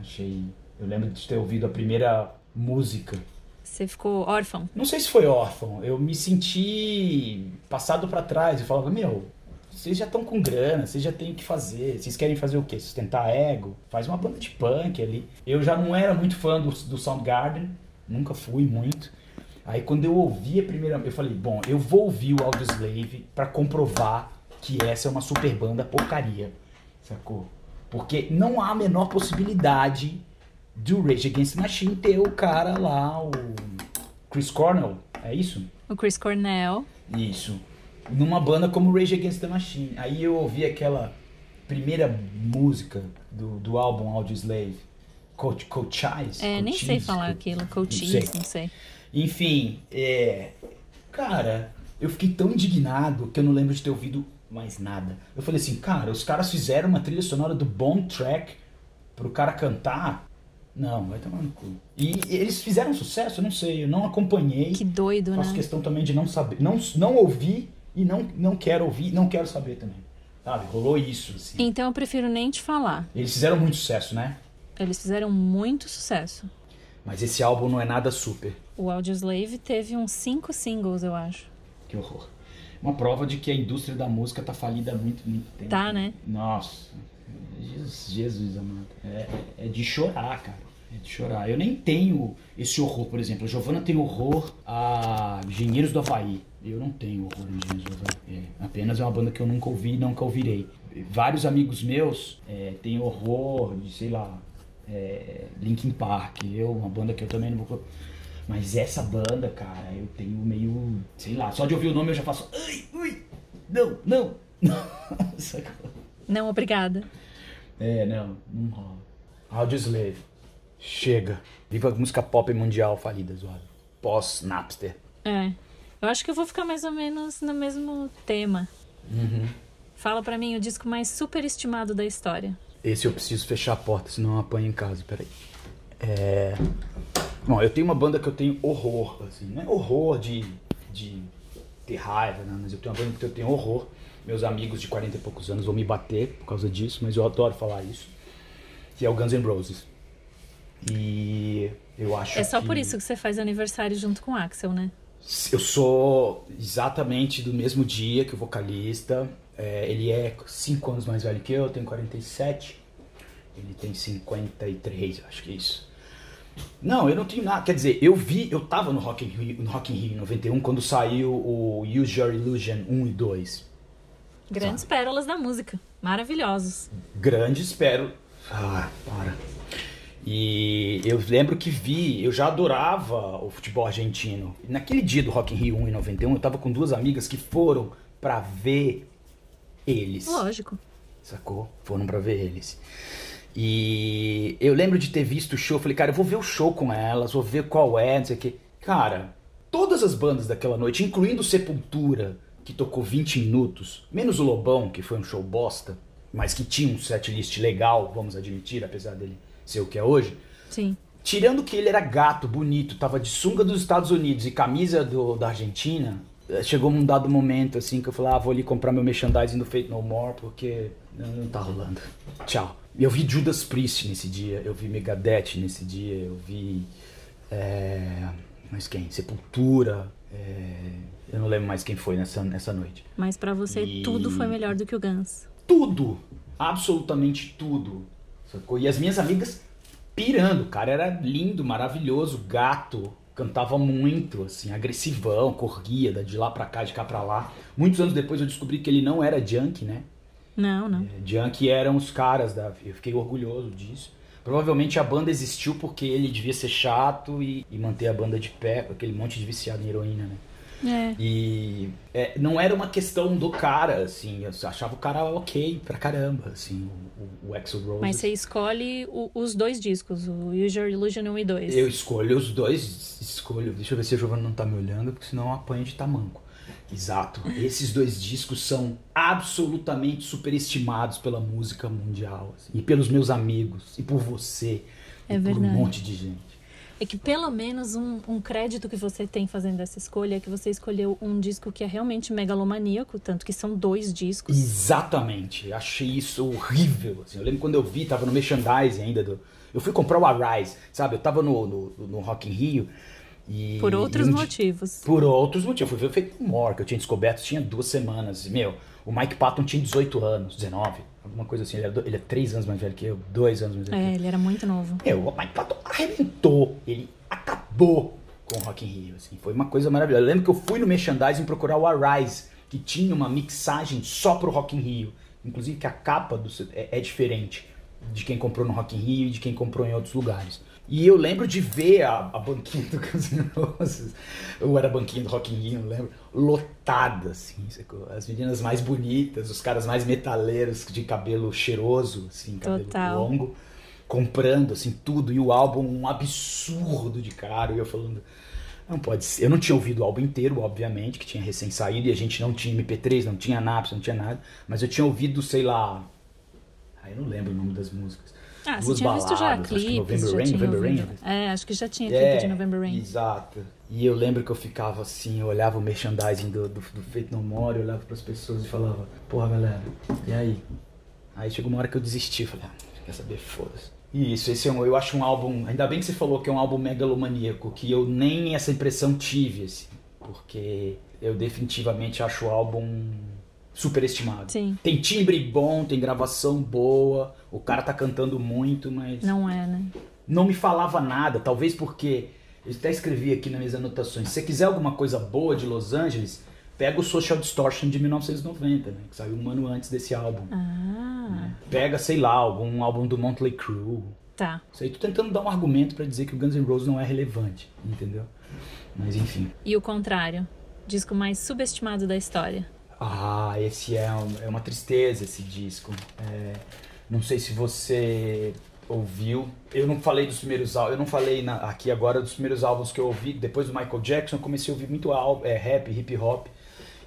Achei, eu lembro de ter ouvido a primeira música. Você ficou órfão? Não sei se foi órfão, eu me senti passado pra trás, eu falava, meu, vocês já estão com grana, vocês já têm o que fazer, vocês querem fazer o quê? Sustentar ego? Faz uma banda de punk ali. Eu já não era muito fã do, do Soundgarden, nunca fui muito. Aí quando eu ouvi a primeira, eu falei, bom, eu vou ouvir o Audioslave para comprovar que essa é uma super banda porcaria, sacou? Porque não há a menor possibilidade do Rage Against the Machine ter o cara lá, o Chris Cornell, é isso? O Chris Cornell. Isso. Numa banda como Rage Against the Machine. Aí eu ouvi aquela primeira música do, do álbum Audioslave, Coach, Coachies. É, nem sei falar aquilo, Coachies, não sei. Enfim, é... Cara, eu fiquei tão indignado que eu não lembro de ter ouvido mais nada. Eu falei assim, cara, os caras fizeram uma trilha sonora do Bone Track pro cara cantar. Não, vai tomar no cu. E eles fizeram sucesso? Eu não sei, eu não acompanhei. Que doido, Faço né? questão também de não saber, não, não ouvir e não, não quero ouvir, não quero saber também. Sabe, rolou isso, assim. Então eu prefiro nem te falar. Eles fizeram muito sucesso, né? Eles fizeram muito sucesso. Mas esse álbum não é nada super. O Audioslave teve uns cinco singles, eu acho. Que horror. Uma prova de que a indústria da música tá falida há muito, muito tempo. Tá, né? Nossa. Jesus, Jesus amado. É, é de chorar, cara. É de chorar. Eu nem tenho esse horror, por exemplo. A Giovana tem horror a Engenheiros do Havaí. Eu não tenho horror a Engenheiros do Havaí. É, apenas é uma banda que eu nunca ouvi e nunca ouvirei. Vários amigos meus é, têm horror de, sei lá, é, Linkin Park. Eu, uma banda que eu também não vou. Mas essa banda, cara, eu tenho meio. Sei lá, só de ouvir o nome eu já faço. Ai, ui, não, não, não. [laughs] Obrigada. É, não, não rola. Audioslave. Chega. Viva a música pop mundial falida, zoado. Pós-Napster. É. Eu acho que eu vou ficar mais ou menos no mesmo tema. Uhum. Fala pra mim o disco mais superestimado da história. Esse eu preciso fechar a porta, senão eu apanho em casa, peraí. É... Bom, eu tenho uma banda que eu tenho horror, assim, não é horror de, de ter raiva, né? mas eu tenho uma banda que eu tenho horror. Meus amigos de 40 e poucos anos vão me bater por causa disso, mas eu adoro falar isso. Que é o Guns N' Roses. E eu acho É só que... por isso que você faz aniversário junto com o Axel, né? Eu sou exatamente do mesmo dia que o vocalista. É, ele é 5 anos mais velho que eu, eu tenho 47. Ele tem 53, acho que é isso. Não, eu não tenho nada. Quer dizer, eu vi, eu tava no Rock in Rio, no Rock in Rio em 91 quando saiu o Use Your Illusion 1 e 2. Grandes pérolas da música. Maravilhosos. Grande, espero. Ah, para. E eu lembro que vi, eu já adorava o futebol argentino. Naquele dia do Rock in Rio 1 em 91, eu tava com duas amigas que foram pra ver eles. Lógico. Sacou? Foram pra ver eles. E eu lembro de ter visto o show, falei, cara, eu vou ver o show com elas, vou ver qual é, não sei o quê. Cara, todas as bandas daquela noite, incluindo Sepultura, que tocou 20 minutos, menos o Lobão, que foi um show bosta, mas que tinha um setlist legal, vamos admitir, apesar dele ser o que é hoje. Sim. Tirando que ele era gato, bonito, tava de sunga dos Estados Unidos e camisa do, da Argentina, chegou um dado momento assim que eu falei, ah, vou ali comprar meu merchandising do Fate No More porque não, tá rolando. Tchau. Eu vi Judas Priest nesse dia, eu vi Megadeth nesse dia, eu vi. É, mas quem? Sepultura. é, eu não lembro mais quem foi nessa, nessa noite. Mas pra você E- tudo foi melhor do que o Guns. Tudo! Absolutamente tudo. Sacou? E as minhas amigas pirando. O cara era lindo, maravilhoso, gato. Cantava muito, assim, agressivão, corria de lá pra cá, de cá pra lá. Muitos anos depois eu descobri que ele não era junk, né? Não, não. É, Junk eram os caras da. Eu fiquei orgulhoso disso. Provavelmente a banda existiu porque ele devia ser chato e, e manter a banda de pé, com aquele monte de viciado em heroína, né? É. E é, não era uma questão do cara, assim, eu achava o cara ok pra caramba, assim, o, o, Axl Rose. Mas você escolhe o- os dois discos, o Use Your Illusion 1 e 2. Eu escolho os dois, escolho. Deixa eu ver se a Giovanna não tá me olhando, porque senão eu apanho de tamanco. Exato. Esses dois discos são absolutamente superestimados pela música mundial. assim, e pelos meus amigos. E por você. É e por verdade. um monte de gente. É que pelo menos um, um crédito que você tem fazendo essa escolha é que você escolheu um disco que é realmente megalomaníaco, tanto que são dois discos. Exatamente. Achei isso horrível. assim. Eu lembro quando eu vi, tava no merchandising ainda. Do... Eu fui comprar o Arise, sabe? Eu tava no, no, no Rock in Rio. E, Por outros um motivos. Por outros motivos. Eu fui ver o Feito More, que eu tinha descoberto tinha duas semanas. E, meu, O Mike Patton tinha 18 anos, 19, alguma coisa assim. Ele é, do, ele é 3 anos mais velho que eu, 2 anos mais velho É, que eu. ele era muito novo. Meu, o Mike Patton arrebentou. Ele acabou com o Rock in Rio, assim. Foi uma coisa maravilhosa. Eu lembro que eu fui no merchandising procurar o Arise, que tinha uma mixagem só pro Rock in Rio. Inclusive que a capa do, é, é diferente de quem comprou no Rock in Rio e de quem comprou em outros lugares. E eu lembro de ver a, a banquinha do [laughs] Guns N' Roses, ou era a banquinha do Rock in Rio, não lembro, lotada, assim, as meninas mais bonitas, os caras mais metaleiros de cabelo cheiroso, assim, cabelo Total. longo, comprando, assim, tudo, e o álbum um absurdo de caro, e eu falando, não pode ser. Eu não tinha ouvido o álbum inteiro, obviamente, que tinha recém saído, e a gente não tinha MP3, não tinha Naps, não tinha nada, mas eu tinha ouvido, sei lá, ah, eu não lembro o nome das músicas. Ah, você Duas tinha visto já baladas, acho que clipes, November já Rain, tinha November Rain. É, acho que já tinha clipe de November Rain. Exato. E eu lembro que eu ficava assim, eu olhava o merchandising do, do, do Fate No More, eu olhava pras pessoas e falava, porra galera, e aí? Aí chegou uma hora que eu desisti, falei, ah, quer saber, foda-se. E isso, esse é um, eu acho um álbum, ainda bem que você falou que é um álbum megalomaníaco, que eu nem essa impressão tive, assim, porque eu definitivamente acho o álbum superestimado. Sim. Tem timbre bom, tem gravação boa, o cara tá cantando muito, mas Não é, né? não me falava nada, talvez porque eu até escrevi aqui nas minhas anotações. Se você quiser alguma coisa boa de Los Angeles, pega o Social Distortion de 1990, né, que saiu um ano antes desse álbum. Ah, Pega, sei lá, algum álbum do Motley Crue. tá. Isso aí tô tentando dar um argumento pra dizer que o Guns N' Roses não é relevante, entendeu? Mas enfim. E o contrário? Disco mais subestimado da história. Ah, esse é, um- é uma tristeza esse disco. É, não sei se você ouviu. Eu não falei dos primeiros álbuns, eu não falei na- aqui agora dos primeiros álbuns que eu ouvi. Depois do Michael Jackson, eu comecei a ouvir muito ál- é, rap, hip hop.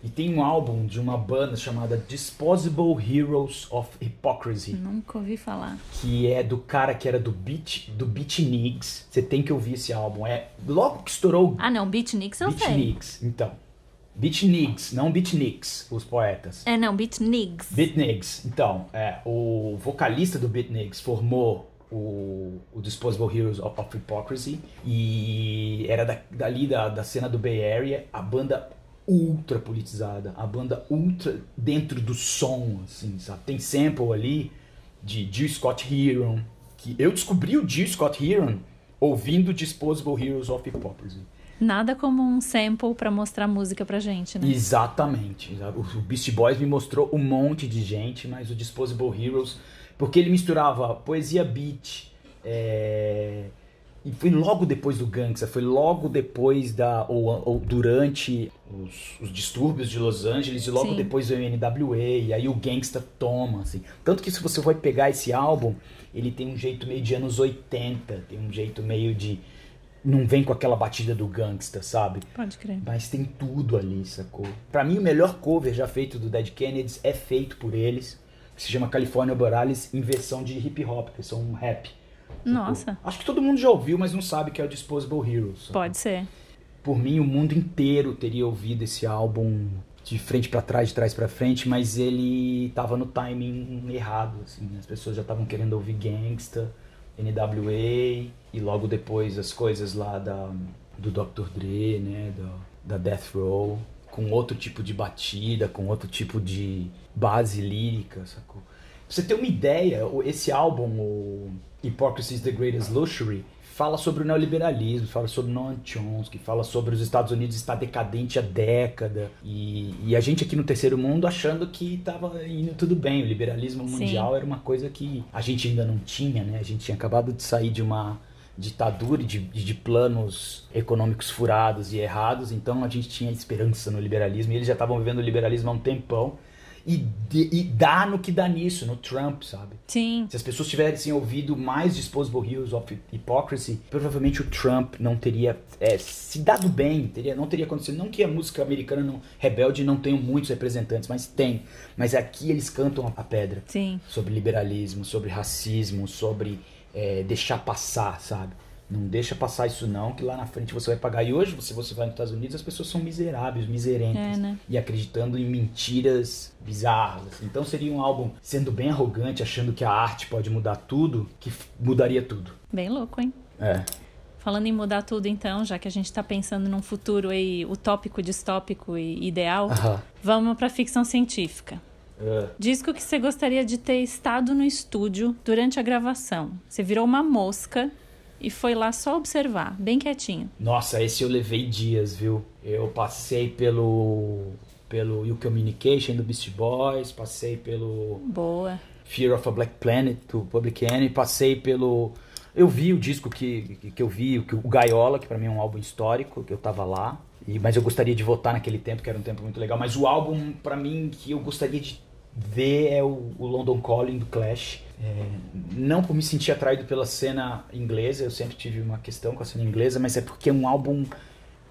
E tem um álbum de uma banda chamada Disposable Heroes of Hypocrisy, Nunca ouvi falar. que é do cara que era do Beat, do Beatniks. Você tem que ouvir esse álbum. É logo que estourou Ah, não, Beatniks eu sei. Beatniks. Então, Beatniks, não Beatniks, os poetas. É, não, Beatniks. Beatniks. Então, é, o vocalista do Beatniks formou o, o Disposable Heroes of, of Hypocrisy e era da, dali da, da cena do Bay Area, a banda ultra politizada, a banda ultra dentro do som, assim, sabe? Tem sample ali de Jill Scott Heron, que eu descobri o Jill Scott Heron ouvindo Disposable Heroes of Hypocrisy. Nada como um sample pra mostrar música pra gente, né? Exatamente. O Beast Boys me mostrou um monte de gente, mas o Disposable Heroes, porque ele misturava poesia beat, é, e foi logo depois do Gangsta, foi logo depois da, ou, ou durante os, os distúrbios de Los Angeles, e logo Sim. depois do NWA, e aí o Gangsta toma, assim. Tanto que se você for pegar esse álbum, ele tem um jeito meio de anos 80, tem um jeito meio de... Não vem com aquela batida do Gangsta, sabe? Pode crer. Mas tem tudo ali, sacou? Pra mim, o melhor cover já feito do Dead Kennedys é feito por eles, que se chama California Borealis em versão de hip hop, que são um rap. sacou? Nossa. Acho que todo mundo já ouviu, mas não sabe que é o Disposable Heroes. sacou? Pode ser. Por mim, o mundo inteiro teria ouvido esse álbum de frente pra trás, de trás pra frente, mas ele tava no timing errado, assim. As pessoas já estavam querendo ouvir Gangsta, NWA e logo depois as coisas lá da do Dr. Dre, né, da, da Death Row, com outro tipo de batida, com outro tipo de base lírica, sacou? Pra você ter uma ideia, esse álbum, o Hypocrisy is the Greatest Luxury, fala sobre o neoliberalismo, fala sobre Noam Chomsky, fala sobre os Estados Unidos estar decadente há década e, e a gente aqui no terceiro mundo achando que estava indo tudo bem, o liberalismo Sim. mundial era uma coisa que a gente ainda não tinha, né? A gente tinha acabado de sair de uma ditadura e de, de planos econômicos furados e errados, então a gente tinha esperança no liberalismo e eles já estavam vivendo o liberalismo há um tempão e, de- e dá no que dá nisso, no Trump, sabe? Sim. Se as pessoas tivessem ouvido mais Disposable Heroes of Hypocrisy, provavelmente o Trump não teria é, se dado bem, teria, não teria acontecido. Não que a música americana não, rebelde não tenha muitos representantes, mas tem. Mas aqui eles cantam a pedra Sim. sobre liberalismo, sobre racismo, sobre é, deixar passar, sabe? Não deixa passar isso não, que lá na frente você vai pagar. E hoje, se você vai nos Estados Unidos, as pessoas são miseráveis, miserentas. É, né? E acreditando em mentiras bizarras. Então seria um álbum sendo bem arrogante, achando que a arte pode mudar tudo, que mudaria tudo. Bem louco, hein? É. Falando em mudar tudo, então, já que a gente está pensando num futuro aí utópico, distópico e ideal, uh -huh. vamos para ficção científica. Uh. Disco que você gostaria de ter estado no estúdio durante a gravação. Você virou uma mosca e foi lá só observar, bem quietinho. Nossa, esse eu levei dias, viu? Eu passei pelo pelo You Communication do Beast Boys, passei pelo Boa. Fear of a Black Planet do Public Enemy, passei pelo eu vi o disco que, que, que eu vi, o, o Gaiola, que para mim é um álbum histórico, que eu tava lá. E, mas eu gostaria de votar naquele tempo, que era um tempo muito legal. Mas o álbum, para mim, que eu gostaria de ver é o, o London Calling do Clash. É, não por me sentir atraído pela cena inglesa, eu sempre tive uma questão com a cena inglesa, mas é porque é um álbum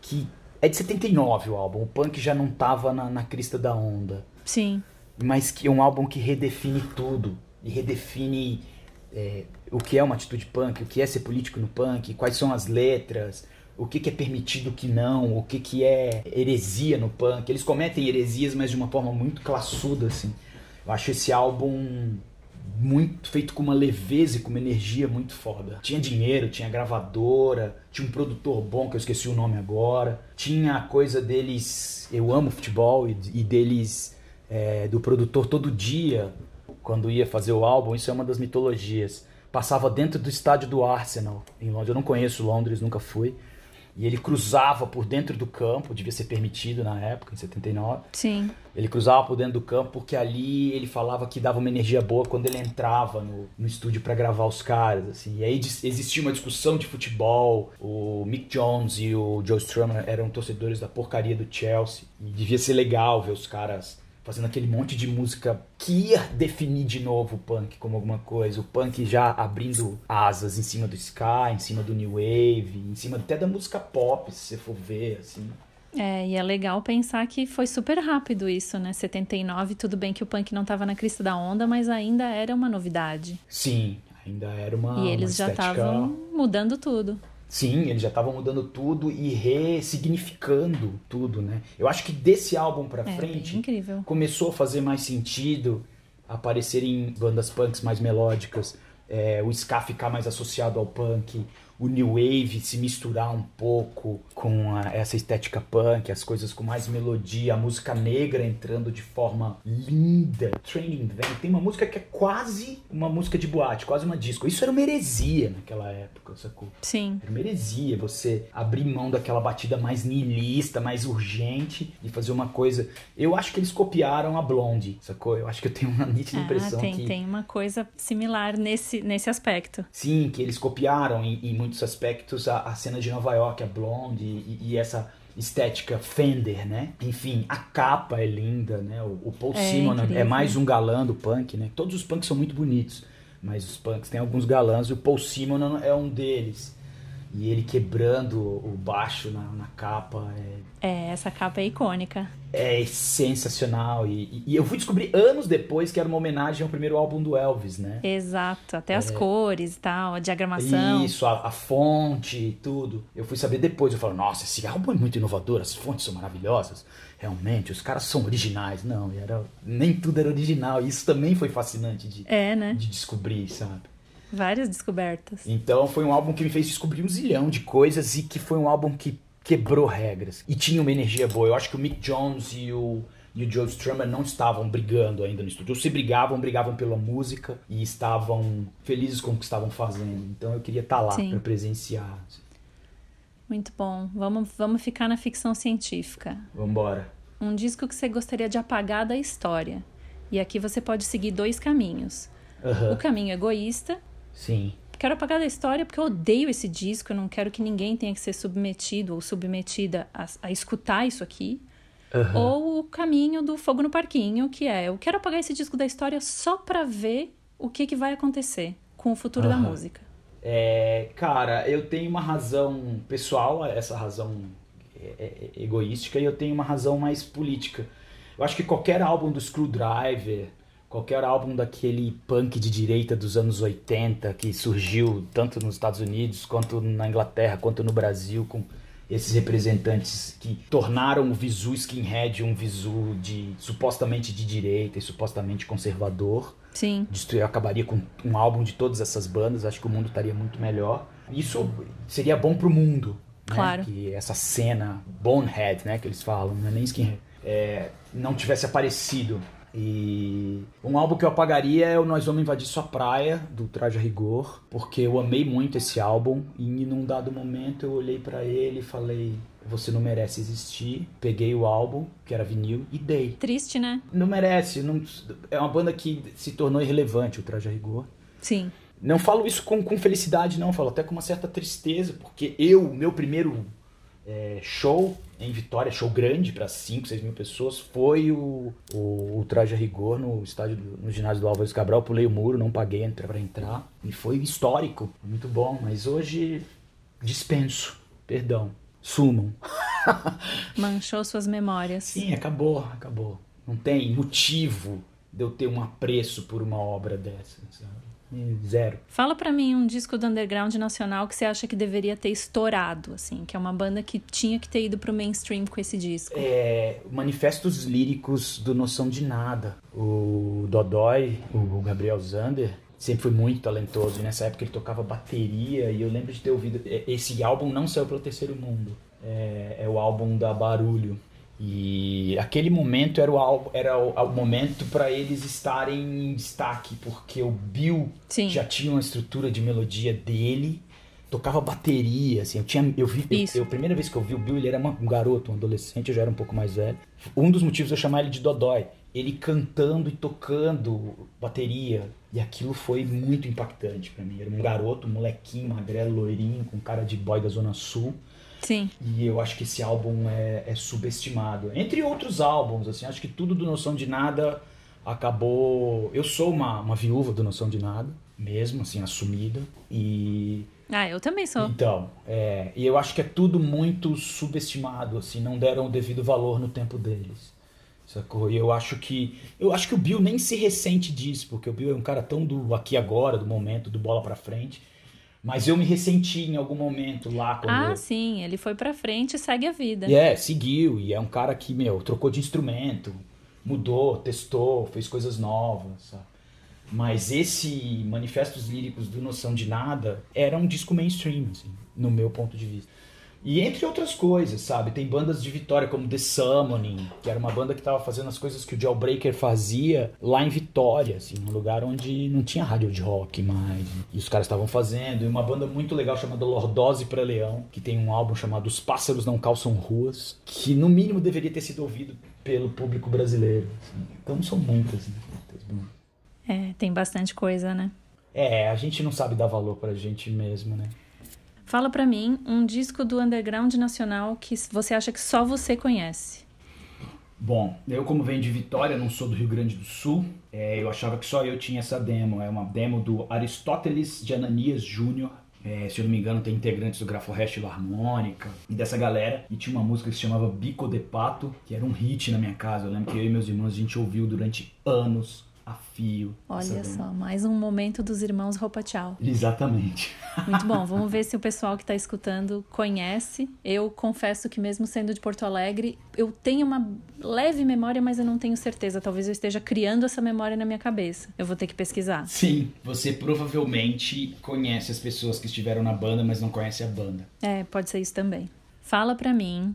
que. É de 79 o álbum, o punk já não tava na, na crista da onda. Sim. Mas que é um álbum que redefine tudo. E redefine é, o que é uma atitude punk, o que é ser político no punk, quais são as letras, o que, que é permitido, o que não, o que, que é heresia no punk. Eles cometem heresias, mas de uma forma muito classuda, assim. Eu acho esse álbum muito feito com uma leveza e com uma energia muito foda. Tinha dinheiro, tinha gravadora, tinha um produtor bom que eu esqueci o nome agora, tinha a coisa deles, eu amo futebol e, deles é, do produtor todo dia quando ia fazer o álbum, isso é uma das mitologias. Passava dentro do estádio do Arsenal em Londres. Eu não conheço Londres, nunca fui. E ele cruzava por dentro do campo, devia ser permitido na época, em 79. Sim. Ele cruzava por dentro do campo porque ali ele falava que dava uma energia boa quando ele entrava no, no estúdio para gravar os caras, assim. E aí existia uma discussão de futebol. O Mick Jones e o Joe Strummer eram torcedores da porcaria do Chelsea. E devia ser legal ver os caras fazendo aquele monte de música que ia definir de novo o punk como alguma coisa. O punk já abrindo asas em cima do ska, em cima do new wave, em cima até da música pop, se você for ver, assim. É, e é legal pensar que foi super rápido isso, né? 79, tudo bem que o punk não estava na crista da onda, mas ainda era uma novidade. Sim, ainda era uma. E eles uma já estavam mudando tudo. Sim, eles já estavam mudando tudo e ressignificando tudo, né? Eu acho que desse álbum pra é, frente começou a fazer mais sentido aparecerem bandas punks mais melódicas, é, o ska ficar mais associado ao punk, o new wave se misturar um pouco com a, essa estética punk, as coisas com mais melodia, a música negra entrando de forma linda. Training Van tem uma música que é quase uma música de boate, quase uma disco. Isso era uma heresia naquela época, sacou? Sim. Era uma heresia você abrir mão daquela batida mais nihilista, mais urgente e fazer uma coisa. Eu acho que eles copiaram a Blonde, sacou? Eu acho que eu tenho uma nítida ah, impressão tem, que tem uma coisa similar nesse nesse aspecto. Sim, que eles copiaram e, e muitos aspectos a, a, cena de Nova York, a Blonde e, e, essa estética Fender, né? Enfim, a capa é linda, né? O, o Paul é, Simon é mais um galã do punk, né? Todos os punks são muito bonitos, mas os punks têm alguns galãs e o Paul Simon é um deles. E ele quebrando o baixo na, na capa. É... é, essa capa é icônica. É sensacional. E, e, eu fui descobrir anos depois que era uma homenagem ao primeiro álbum do Elvis, né? Exato, até as é... cores e tal, a diagramação. Isso, a, a fonte e tudo. Eu fui saber depois, eu falo, nossa, esse álbum é muito inovador, as fontes são maravilhosas. Realmente, os caras são originais. Não, era, nem tudo era original. E isso também foi fascinante de, é, né? de descobrir, sabe? Várias descobertas. Então foi um álbum que me fez descobrir um zilhão de coisas e que foi um álbum que quebrou regras. E tinha uma energia boa. Eu acho que o Mick Jones e o, e o Joe Strummer não estavam brigando ainda no estúdio. Ou se brigavam, brigavam pela música e estavam felizes com o que estavam fazendo. Então eu queria estar lá para presenciar. Muito bom. Vamos, vamos ficar na ficção científica. Vamos embora. Um disco que você gostaria de apagar da história. E aqui você pode seguir dois caminhos. Uhum. O caminho egoísta, Sim. Quero apagar da história porque eu odeio esse disco, eu não quero que ninguém tenha que ser submetido ou submetida a, a escutar isso aqui. Uhum. Ou o caminho do fogo no parquinho, que é eu quero apagar esse disco da história só pra ver o que, que vai acontecer com o futuro uhum. da música. É, cara, eu tenho uma razão pessoal, essa razão é, é, egoística, e eu tenho uma razão mais política. Eu acho que qualquer álbum do Screwdriver, qualquer álbum daquele punk de direita dos anos 80 que surgiu tanto nos Estados Unidos quanto na Inglaterra quanto no Brasil com esses representantes que tornaram o visu skinhead um visu de supostamente de direita e supostamente conservador. Sim. Eu acabaria com um álbum de todas essas bandas, acho que o mundo estaria muito melhor. Isso seria bom pro mundo. Né? Claro. Que essa cena bonehead, né, que eles falam, não é nem skinhead, é, não tivesse aparecido. E um álbum que eu apagaria é o Nós Vamos Invadir Sua Praia, do Traje a Rigor, porque eu amei muito esse álbum e num dado momento eu olhei para ele e falei, você não merece existir. Peguei o álbum, que era vinil, e dei. Triste, né? Não merece. Não, é uma banda que se tornou irrelevante, o Traje a Rigor. Sim. Não falo isso com, com felicidade, não. Falo até com uma certa tristeza, porque eu, meu primeiro é, show em Vitória, show grande para 5, 6 mil pessoas, foi o, o, o, traje a rigor no estádio do, no ginásio do Álvares Cabral. Pulei o muro, não paguei para entrar. E foi histórico, muito bom. Mas hoje dispenso, perdão, sumam. [laughs] Manchou suas memórias. Sim, acabou, acabou. Não tem motivo de eu ter um apreço por uma obra dessa. Sabe? Zero. Fala para mim um disco do underground nacional que você acha que deveria ter estourado, assim, que é uma banda que tinha que ter ido pro mainstream com esse disco. É, manifestos líricos do Noção de Nada. O Dodói, o Gabriel Zander, sempre foi muito talentoso. E nessa época ele tocava bateria e eu lembro de ter ouvido. É, esse álbum não saiu pelo Terceiro Mundo. É, é o álbum da Barulho. E aquele momento era o, era o, o momento para eles estarem em destaque, porque o Bill Sim. já tinha uma estrutura de melodia dele, tocava bateria, assim, eu tinha, eu vi, eu, eu, a primeira vez que eu vi o Bill, ele era um garoto, um adolescente, eu já era um pouco mais velho. Um dos motivos eu chamar ele de Dodói, ele cantando e tocando bateria, e aquilo foi muito impactante para mim. Era um garoto, um molequinho, magrelo, loirinho, com cara de boy da Zona Sul Sim. E eu acho que esse álbum é, é, subestimado. Entre outros álbuns, assim, acho que tudo do Noção de Nada acabou. Eu sou uma, uma viúva do Noção de Nada, mesmo, assim, assumida. E. Ah, eu também sou. Então, é, e eu acho que é tudo muito subestimado, assim, não deram o devido valor no tempo deles. Sacou? E eu acho que. Eu acho que o Bill nem se ressente disso, porque o Bill é um cara tão do aqui agora, do momento, do bola pra frente mas eu me ressenti em algum momento lá. Quando ah, eu... sim, ele foi pra frente e segue a vida. É, yeah, seguiu. E é um cara que, meu, trocou de instrumento, mudou, testou, fez coisas novas, sabe? Mas esse Manifestos Líricos do Noção de Nada era um disco mainstream, assim, no meu ponto de vista. E entre outras coisas, sabe? Tem bandas de Vitória como The Summoning, que era uma banda que estava fazendo as coisas que o Jailbreaker fazia lá em Vitória, assim, um lugar onde não tinha rádio de rock mais. E os caras estavam fazendo. E uma banda muito legal chamada Lordose para Leão, que tem um álbum chamado Os Pássaros Não Calçam Ruas, que no mínimo deveria ter sido ouvido pelo público brasileiro. Assim. Então são muitas, né? É, tem bastante coisa, né? É, a gente não sabe dar valor pra gente mesmo, né? Fala para mim um disco do underground nacional que você acha que só você conhece. Bom, eu como venho de Vitória, não sou do Rio Grande do Sul, é, eu achava que só eu tinha essa demo. É uma demo do Aristóteles de Ananias Júnior. É, se eu não me engano, tem integrantes do Grafo Resto Harmônica e dessa galera. E tinha uma música que se chamava Bico de Pato, que era um hit na minha casa. Eu lembro que eu e meus irmãos a gente ouviu durante anos a fio. Olha só, mais um momento dos irmãos Roupa Tchau. Exatamente. Muito bom, [laughs] vamos ver se o pessoal que está escutando conhece. Eu confesso que mesmo sendo de Porto Alegre, eu tenho uma leve memória, mas eu não tenho certeza. Talvez eu esteja criando essa memória na minha cabeça. Eu vou ter que pesquisar. Sim, você provavelmente conhece as pessoas que estiveram na banda, mas não conhece a banda. É, pode ser isso também. Fala pra mim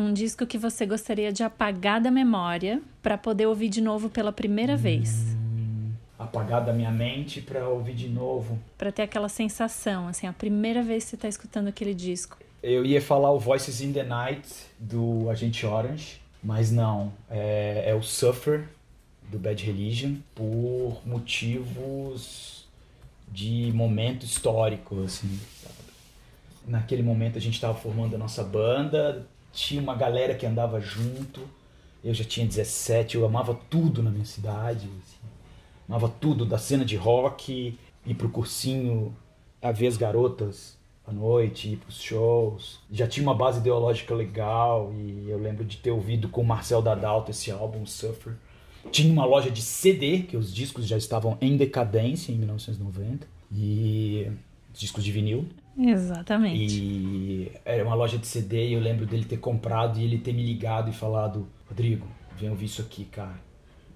um disco que você gostaria de apagar da memória para poder ouvir de novo pela primeira vez? Hum, apagar da minha mente para ouvir de novo. Para ter aquela sensação, assim, a primeira vez que você tá escutando aquele disco. Eu ia falar o Voices in the Night do Agente Orange, mas não. É, é o Suffer do Bad Religion por motivos de momento histórico, assim. Sabe? Naquele momento a gente estava formando a nossa banda, tinha uma galera que andava junto. Eu já tinha 17, eu amava tudo na minha cidade. Assim. Amava tudo, da cena de rock, ir pro cursinho, a ver as garotas à noite, ir pros shows. Já tinha uma base ideológica legal e eu lembro de ter ouvido com o Marcel Dadalto esse álbum, Suffer. Tinha uma loja de CD, que os discos já estavam em decadência em 1990. E discos de vinil. Exatamente. E era uma loja de CD e eu lembro dele ter comprado e ele ter me ligado e falado: Rodrigo, vem ouvir isso aqui, cara.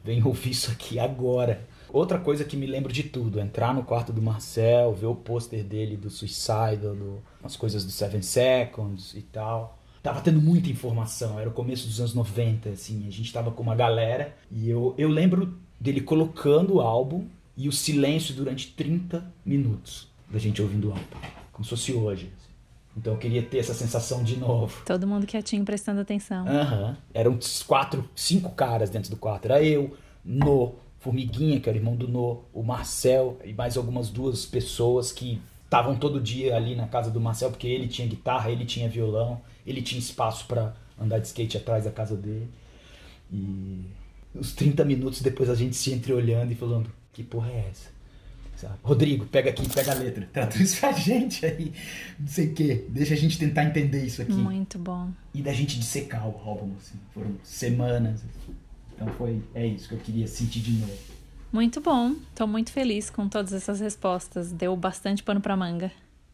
Vem [laughs] ouvir isso aqui agora. Outra coisa que me lembro de tudo, entrar no quarto do Marcel, ver o pôster dele do Suicide, do, as coisas do Seven Seconds e tal. Tava tendo muita informação, era o começo dos anos 90, assim, a gente tava com uma galera e eu, eu lembro dele colocando o álbum e o silêncio durante 30 minutos da gente ouvindo o álbum, como se fosse hoje. Então eu queria ter essa sensação de novo. Todo mundo quietinho prestando atenção. Aham. Eram quatro, cinco caras dentro do quarto. Era eu, No, Formiguinha, que era o irmão do No, o Marcel e mais algumas duas pessoas que estavam todo dia ali na casa do Marcel, porque ele tinha guitarra, ele tinha violão, ele tinha espaço para andar de skate atrás da casa dele. E uns 30 minutos depois a gente se entreolhando e falando: que porra é essa? Sabe? Rodrigo, pega aqui, pega a letra. Traduz pra gente aí. Não sei o quê. Deixa a gente tentar entender isso aqui. Muito bom. E da gente dissecar o álbum, assim. Foram semanas. assim. Então foi. É isso que eu queria sentir de novo. Muito bom. Tô muito feliz com todas essas respostas. Deu bastante pano pra manga.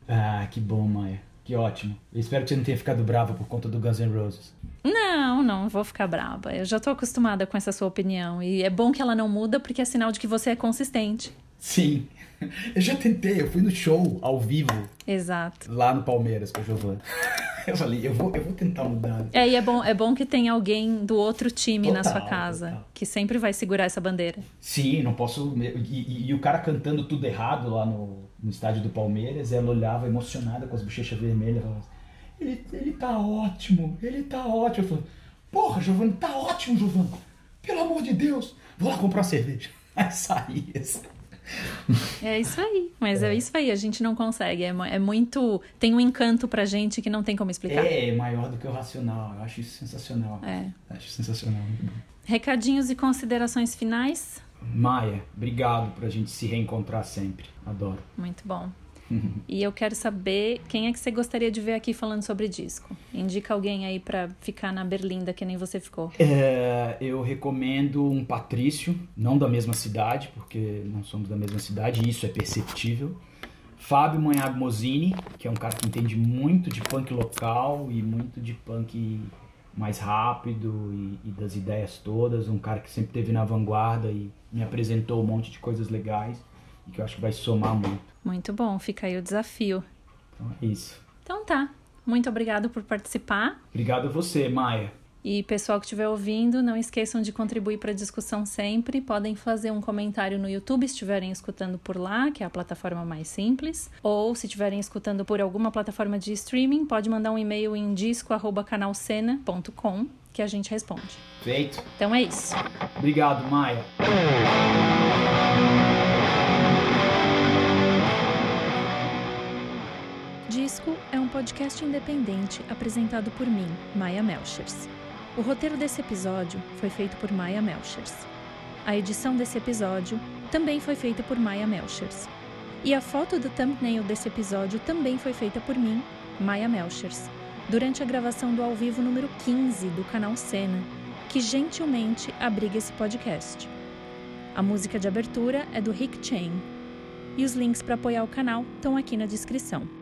Ah, que bom, Maia. Que ótimo. Eu espero que você não tenha ficado brava por conta do Guns N' Roses. Não, não vou ficar brava. Eu já tô acostumada com essa sua opinião. E é bom que ela não muda porque é sinal de que você é consistente. Sim. [laughs] Eu já tentei, eu fui no show ao vivo Exato. lá no Palmeiras com a Giovana. [laughs] Eu falei, eu vou, eu vou tentar mudar. É, e é bom, é bom que tem alguém do outro time na Total, sua casa total. que sempre vai segurar essa bandeira. Sim, não posso. E, e- e o cara cantando tudo errado lá no, no estádio do Palmeiras, ela olhava emocionada com as bochechas vermelhas falava assim, ele, ele tá ótimo, ele tá ótimo. Eu falei, porra, Giovanni, tá ótimo, Giovanni. Pelo amor de Deus, vou lá comprar uma cerveja. [laughs] Aí saí assim. É isso aí. Mas é, isso aí, a gente não consegue. É, é muito. Tem um encanto pra gente que não tem como explicar. É maior do que o racional. Eu acho isso sensacional. É. Acho sensacional. muito bom. Recadinhos e considerações finais? Maia, obrigado por a gente se reencontrar sempre. Adoro. Muito bom. E eu quero saber quem é que você gostaria de ver aqui falando sobre disco. Indica alguém aí pra ficar na Berlinda, que nem você ficou. É, eu recomendo um Patrício, não da mesma cidade, porque não somos da mesma cidade, e isso é perceptível. Fábio Manhago que é um cara que entende muito de punk local e muito de punk mais rápido e, e das ideias todas. Um cara que sempre esteve na vanguarda e me apresentou um monte de coisas legais que eu acho que vai somar muito. Muito bom, fica aí o desafio. Então é isso. Então tá. Muito obrigado por participar. Obrigado a você, Maia. E pessoal que estiver ouvindo, não esqueçam de contribuir para a discussão sempre. Podem fazer um comentário no YouTube se estiverem escutando por lá, que é a plataforma mais simples. Ou se estiverem escutando por alguma plataforma de streaming, pode mandar um e-mail em disco@canalcena.com que a gente responde. Feito. Então é isso. Obrigado, Maia. É um podcast independente apresentado por mim, Maia Melchers. O roteiro desse episódio foi feito por Maia Melchers. A edição desse episódio também foi feita por Maia Melchers. E a foto do thumbnail desse episódio também foi feita por mim, Maia Melchers, durante a gravação do ao vivo número 15 do canal Cena, que gentilmente abriga esse podcast. A música de abertura é do Rick Chain. E os links para apoiar o canal estão aqui na descrição.